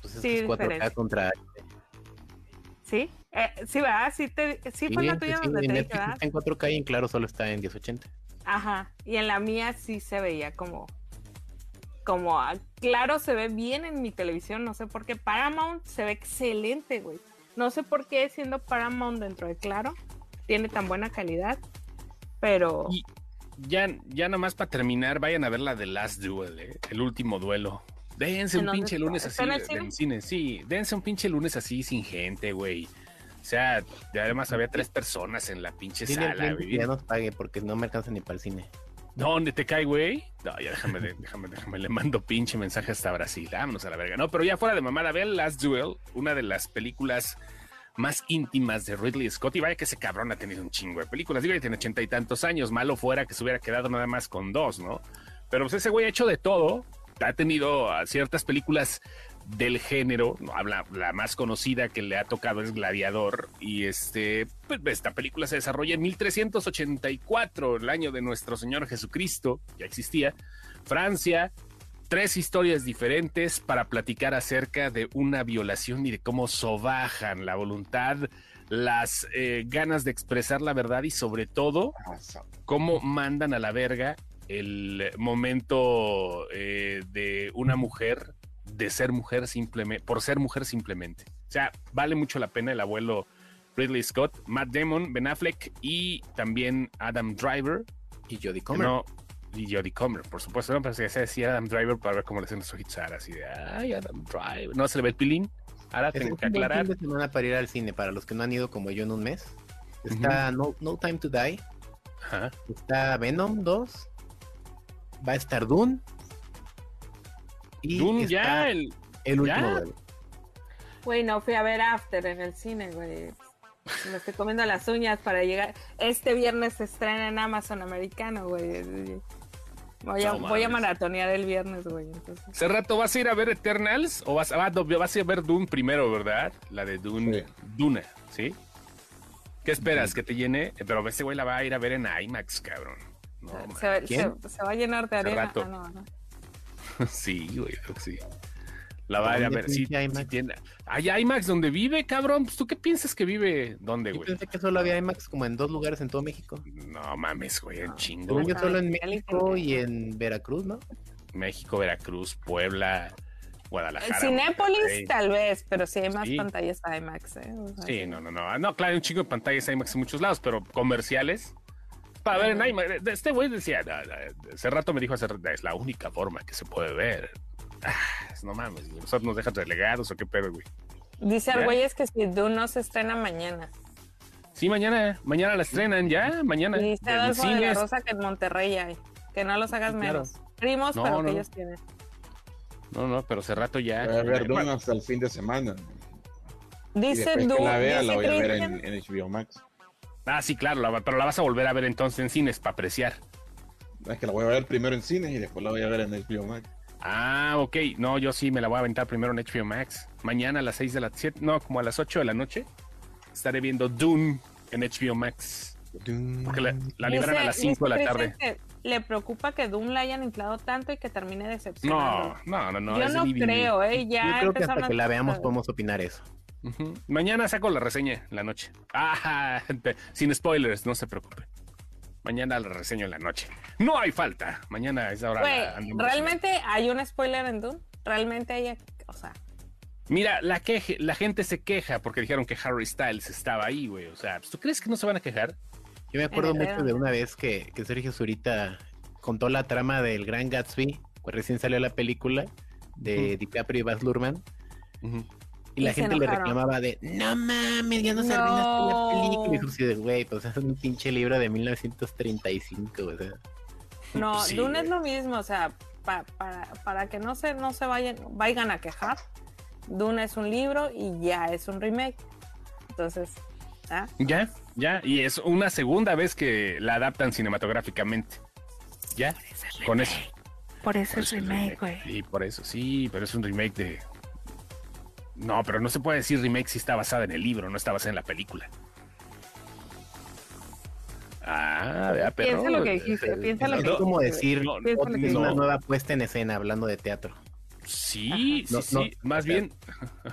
Speaker 2: Pues es
Speaker 3: Sí,
Speaker 2: 4K
Speaker 3: diferente.
Speaker 2: contra.
Speaker 3: ¿Sí? Eh, sí, ¿verdad? Sí, te, sí fue
Speaker 2: Sí,
Speaker 3: la tuya
Speaker 2: sí,
Speaker 3: donde
Speaker 2: en
Speaker 3: te dije, ¿verdad?
Speaker 2: en 4K y en claro solo está en 1080.
Speaker 3: Ajá. Y en la mía sí se veía como. Como ah, claro, se ve bien en mi televisión. No sé por qué. Paramount se ve excelente, güey. No sé por qué, siendo Paramount dentro de Claro, tiene tan buena calidad. Pero.
Speaker 1: Y ya, ya nomás para terminar, vayan a ver la de Last Duel, ¿eh? el último duelo. Dense
Speaker 3: ¿En
Speaker 1: un pinche
Speaker 3: está?
Speaker 1: lunes
Speaker 3: ¿Está
Speaker 1: así
Speaker 3: en el cine?
Speaker 1: Sí, dense un pinche lunes así sin gente, güey. O sea, además había tres personas en la pinche
Speaker 2: Dile
Speaker 1: sala, güey.
Speaker 2: ya nos pague porque no me alcanza ni para el cine.
Speaker 1: ¿Dónde te cae, güey? No, ya déjame, déjame, déjame, le mando pinche mensaje hasta Brasil. Vámonos a la verga. No, pero ya fuera de mamada, vean Last Duel, una de las películas más íntimas de Ridley Scott. Y vaya que ese cabrón ha tenido un chingo de películas. Digo, ya tiene ochenta y tantos años. Malo fuera que se hubiera quedado nada más con dos, ¿no? Pero pues ese güey ha hecho de todo. Ha tenido ah, ciertas películas del género. Habla, la más conocida que le ha tocado es Gladiador. Y este, pues, esta película se desarrolla en 1384, el año de nuestro Señor Jesucristo. Ya existía. Francia, tres historias diferentes para platicar acerca de una violación y de cómo sobajan la voluntad, las eh, ganas de expresar la verdad y sobre todo cómo mandan a la verga el momento eh, de una mujer de ser mujer simplemente, por ser mujer simplemente. O sea, vale mucho la pena el abuelo Ridley Scott, Matt Damon, Ben Affleck y también Adam Driver.
Speaker 2: Y Jodie Comer.
Speaker 1: No, y Jodie Comer, por supuesto. No, pero se decía Adam Driver para ver cómo le hacen los ojitos ahora, así de, ay, Adam Driver. No se le ve el pilín. Ahora tengo que aclarar.
Speaker 2: de semana para ir al cine, para los que no han ido como yo en un mes. Está no, no Time to Die, está Venom 2, va a estar Dune. Y
Speaker 1: Dune
Speaker 2: está
Speaker 1: ya, el,
Speaker 2: el último duelo.
Speaker 3: Güey, no fui a ver After en el cine, güey. Me estoy comiendo las uñas para llegar. Este viernes se estrena en Amazon americano, güey. Voy a,
Speaker 1: No
Speaker 3: voy a
Speaker 1: mames.
Speaker 3: maratonear el viernes, güey. Entonces.
Speaker 1: Hace rato vas a ir a ver Eternals o vas, ah, no, vas a ir a ver Dune primero, ¿verdad? La de Dune,
Speaker 5: Sí.
Speaker 1: Duna, ¿sí? ¿Qué esperas? ¿Que te llene? Pero ese güey la va a ir a ver en IMAX, cabrón. No,
Speaker 3: se, va-
Speaker 2: ¿Quién?
Speaker 3: se- se va a llenar de arena.
Speaker 1: rato.
Speaker 3: Ah, no, no.
Speaker 1: sí, güey, creo que sí. La va a ir a
Speaker 2: ¿Dónde
Speaker 1: ver. Sí,
Speaker 2: IMAX?
Speaker 1: sí tiene- Hay IMAX donde vive, cabrón. Pues, ¿Tú qué piensas que vive? ¿Dónde,
Speaker 2: Yo
Speaker 1: güey?
Speaker 2: pensé que solo había IMAX como en dos lugares en todo México.
Speaker 1: No mames, güey, en chingo.
Speaker 2: Yo
Speaker 3: Ah,
Speaker 2: solo en México y en Veracruz, ¿no?
Speaker 1: México, Veracruz, Puebla, Guadalajara.
Speaker 3: Cinépolis
Speaker 1: Monterrey.
Speaker 3: tal vez, pero sí hay más
Speaker 1: Sí.
Speaker 3: pantallas IMAX, ¿eh? O sea,
Speaker 1: Sí, no, no, no. No, claro, hay un chingo de pantallas IMAX en muchos lados, pero comerciales. Para ver en IMAX. Este güey decía, "No, no, hace rato me dijo, hace rato, es la única forma que se puede ver. Ah, no mames, güey, nosotros nos dejan relegados o qué pedo, güey.
Speaker 3: Dice. Argüelles que si Dune no se estrena mañana.
Speaker 1: Sí, mañana, mañana la estrenan ya, mañana.
Speaker 3: Y dice
Speaker 1: En
Speaker 3: Adolfo de la
Speaker 1: cines.
Speaker 3: Rosa que en Monterrey hay. Que no los hagas
Speaker 1: claro.
Speaker 3: menos. Primos,
Speaker 1: No,
Speaker 3: pero
Speaker 1: no.
Speaker 3: que ellos tienen.
Speaker 1: No, no, pero hace rato ya.
Speaker 5: Voy a ver Dune hasta el fin de semana.
Speaker 3: Dice Dune.
Speaker 5: la vea, la voy a ver en HBO Max.
Speaker 1: Ah, sí, claro, la- pero la vas a volver a ver entonces en cines para apreciar.
Speaker 5: Es que la voy a ver primero en cines y después la voy a ver en HBO Max.
Speaker 1: Ah, ok. No, yo sí me la voy a aventar primero en HBO Max. Mañana a las 6 de la 7, no, como a las 8 de la noche, estaré viendo Dune en HBO Max. Porque la, la liberan
Speaker 3: dice-
Speaker 1: a las 5 de la tarde.
Speaker 3: Le preocupa que Dune la hayan inflado tanto y que termine
Speaker 1: No,
Speaker 3: decepcionando.
Speaker 1: no, no, no.
Speaker 3: Yo no creo, ¿eh? Ya
Speaker 2: Yo creo que hasta que la veamos podemos opinar eso.
Speaker 1: Mañana saco la reseña en la noche. Ah, sin spoilers, no se preocupe. Mañana la reseño en la noche. No hay falta. Mañana es ahora. Andamos
Speaker 3: ¿realmente hay un spoiler en Dune? ¿Realmente hay, o sea,
Speaker 1: Mira, la, queje, la gente se queja porque dijeron que Harry Styles estaba ahí, güey. O sea, pues, ¿tú crees que no se van a quejar?
Speaker 2: Yo me acuerdo mucho de una vez que, que Sergio Zurita contó la trama del Gran Gatsby, pues recién salió la película de
Speaker 1: Ujú.
Speaker 2: DiCaprio y Baz Luhrmann,
Speaker 1: Ujú.
Speaker 2: Y la
Speaker 3: Y
Speaker 2: gente le reclamaba de, no mames, ya nos
Speaker 3: No.
Speaker 2: arruinaste la película. Y yo así de, güey, pues es un pinche libro de 1935, o sea.
Speaker 3: No,
Speaker 1: Sí,
Speaker 3: Dune es
Speaker 1: güey.
Speaker 3: lo mismo, o sea, pa- para, para que no se, no se vayan, vayan a quejar, Dune es un libro y ya es un remake. Entonces, ¿ah?
Speaker 1: Ya, ya, y es una segunda vez que la adaptan cinematográficamente. Ya, con eso.
Speaker 3: Por eso
Speaker 1: Por eso es remake. Y por eso, sí, pero es un remake de. No, pero no se puede decir remake si está basada en el libro, no está basada en la película. Ah, vea, perro.
Speaker 3: Piensa lo que dijiste, piensa lo
Speaker 2: Es
Speaker 3: que
Speaker 2: como
Speaker 3: dijiste.
Speaker 2: decir
Speaker 1: No,
Speaker 3: Piensa lo que
Speaker 2: es una
Speaker 1: no.
Speaker 2: nueva puesta en escena hablando de teatro,
Speaker 1: Sí, sí,
Speaker 2: No,
Speaker 1: sí.
Speaker 2: no,
Speaker 1: Más bien.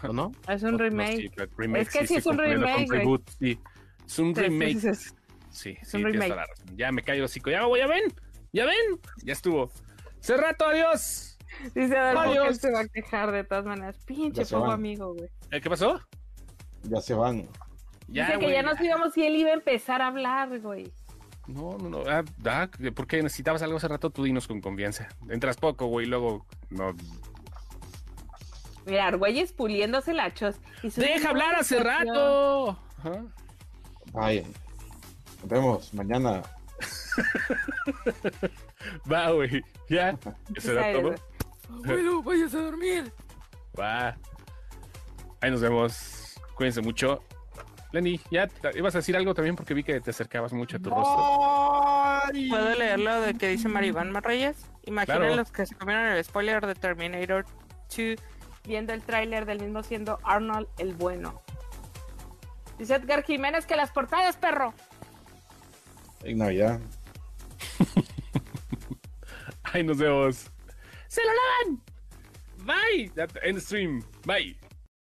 Speaker 2: ¿o no?
Speaker 3: Es un
Speaker 1: no, no,
Speaker 3: remake.
Speaker 1: sí, pero remake
Speaker 3: Es que sí
Speaker 1: estoy
Speaker 3: es un remake,
Speaker 1: reboot, sí. Es un
Speaker 3: Sí, sí,
Speaker 1: remake.
Speaker 3: sí, sí.
Speaker 1: Sí,
Speaker 3: Es
Speaker 1: sí,
Speaker 3: un
Speaker 1: tienes
Speaker 3: remake.
Speaker 1: Ya me callo el hocico. Ya, ya ven, ya ven. Ya estuvo. Cerrato, adiós.
Speaker 3: Dice Adolfo que él
Speaker 1: Adiós.
Speaker 3: se va a quejar de todas maneras. Pinche
Speaker 5: Ya
Speaker 3: poco amigo, güey.
Speaker 1: Eh, ¿Qué pasó?
Speaker 5: Ya se van.
Speaker 3: Dice que
Speaker 1: güey,
Speaker 3: ya nos íbamos y él iba a empezar a hablar, güey.
Speaker 1: No, no, no. Ah, ah, ¿Por qué necesitabas algo hace rato? Tú dinos con confianza. Entras poco, güey, luego no.
Speaker 3: Mira, Argüelles puliéndose la chos. y
Speaker 1: ¡Deja hablar hace rato! Ajá.
Speaker 5: Ay, nos vemos mañana.
Speaker 1: Va, güey. Ya. ¿Eso era todo?
Speaker 3: Abuelo, váyase a dormir.
Speaker 1: Va. Ahí nos vemos. Cuídense mucho. Lenny, ya te- ibas a decir algo también porque vi que te acercabas mucho a tu rostro.
Speaker 3: ¿Puedo leer lo de que dice Maribán Reyes? Imaginen
Speaker 1: Claro.
Speaker 3: los que se comieron el spoiler de Terminator 2 viendo el tráiler del mismo siendo Arnold el bueno. Dice Edgar Jiménez que las portadas, perro.
Speaker 5: En Navidad.
Speaker 1: Ahí nos vemos. ¡Se lo lavan! Bye. End stream. Bye.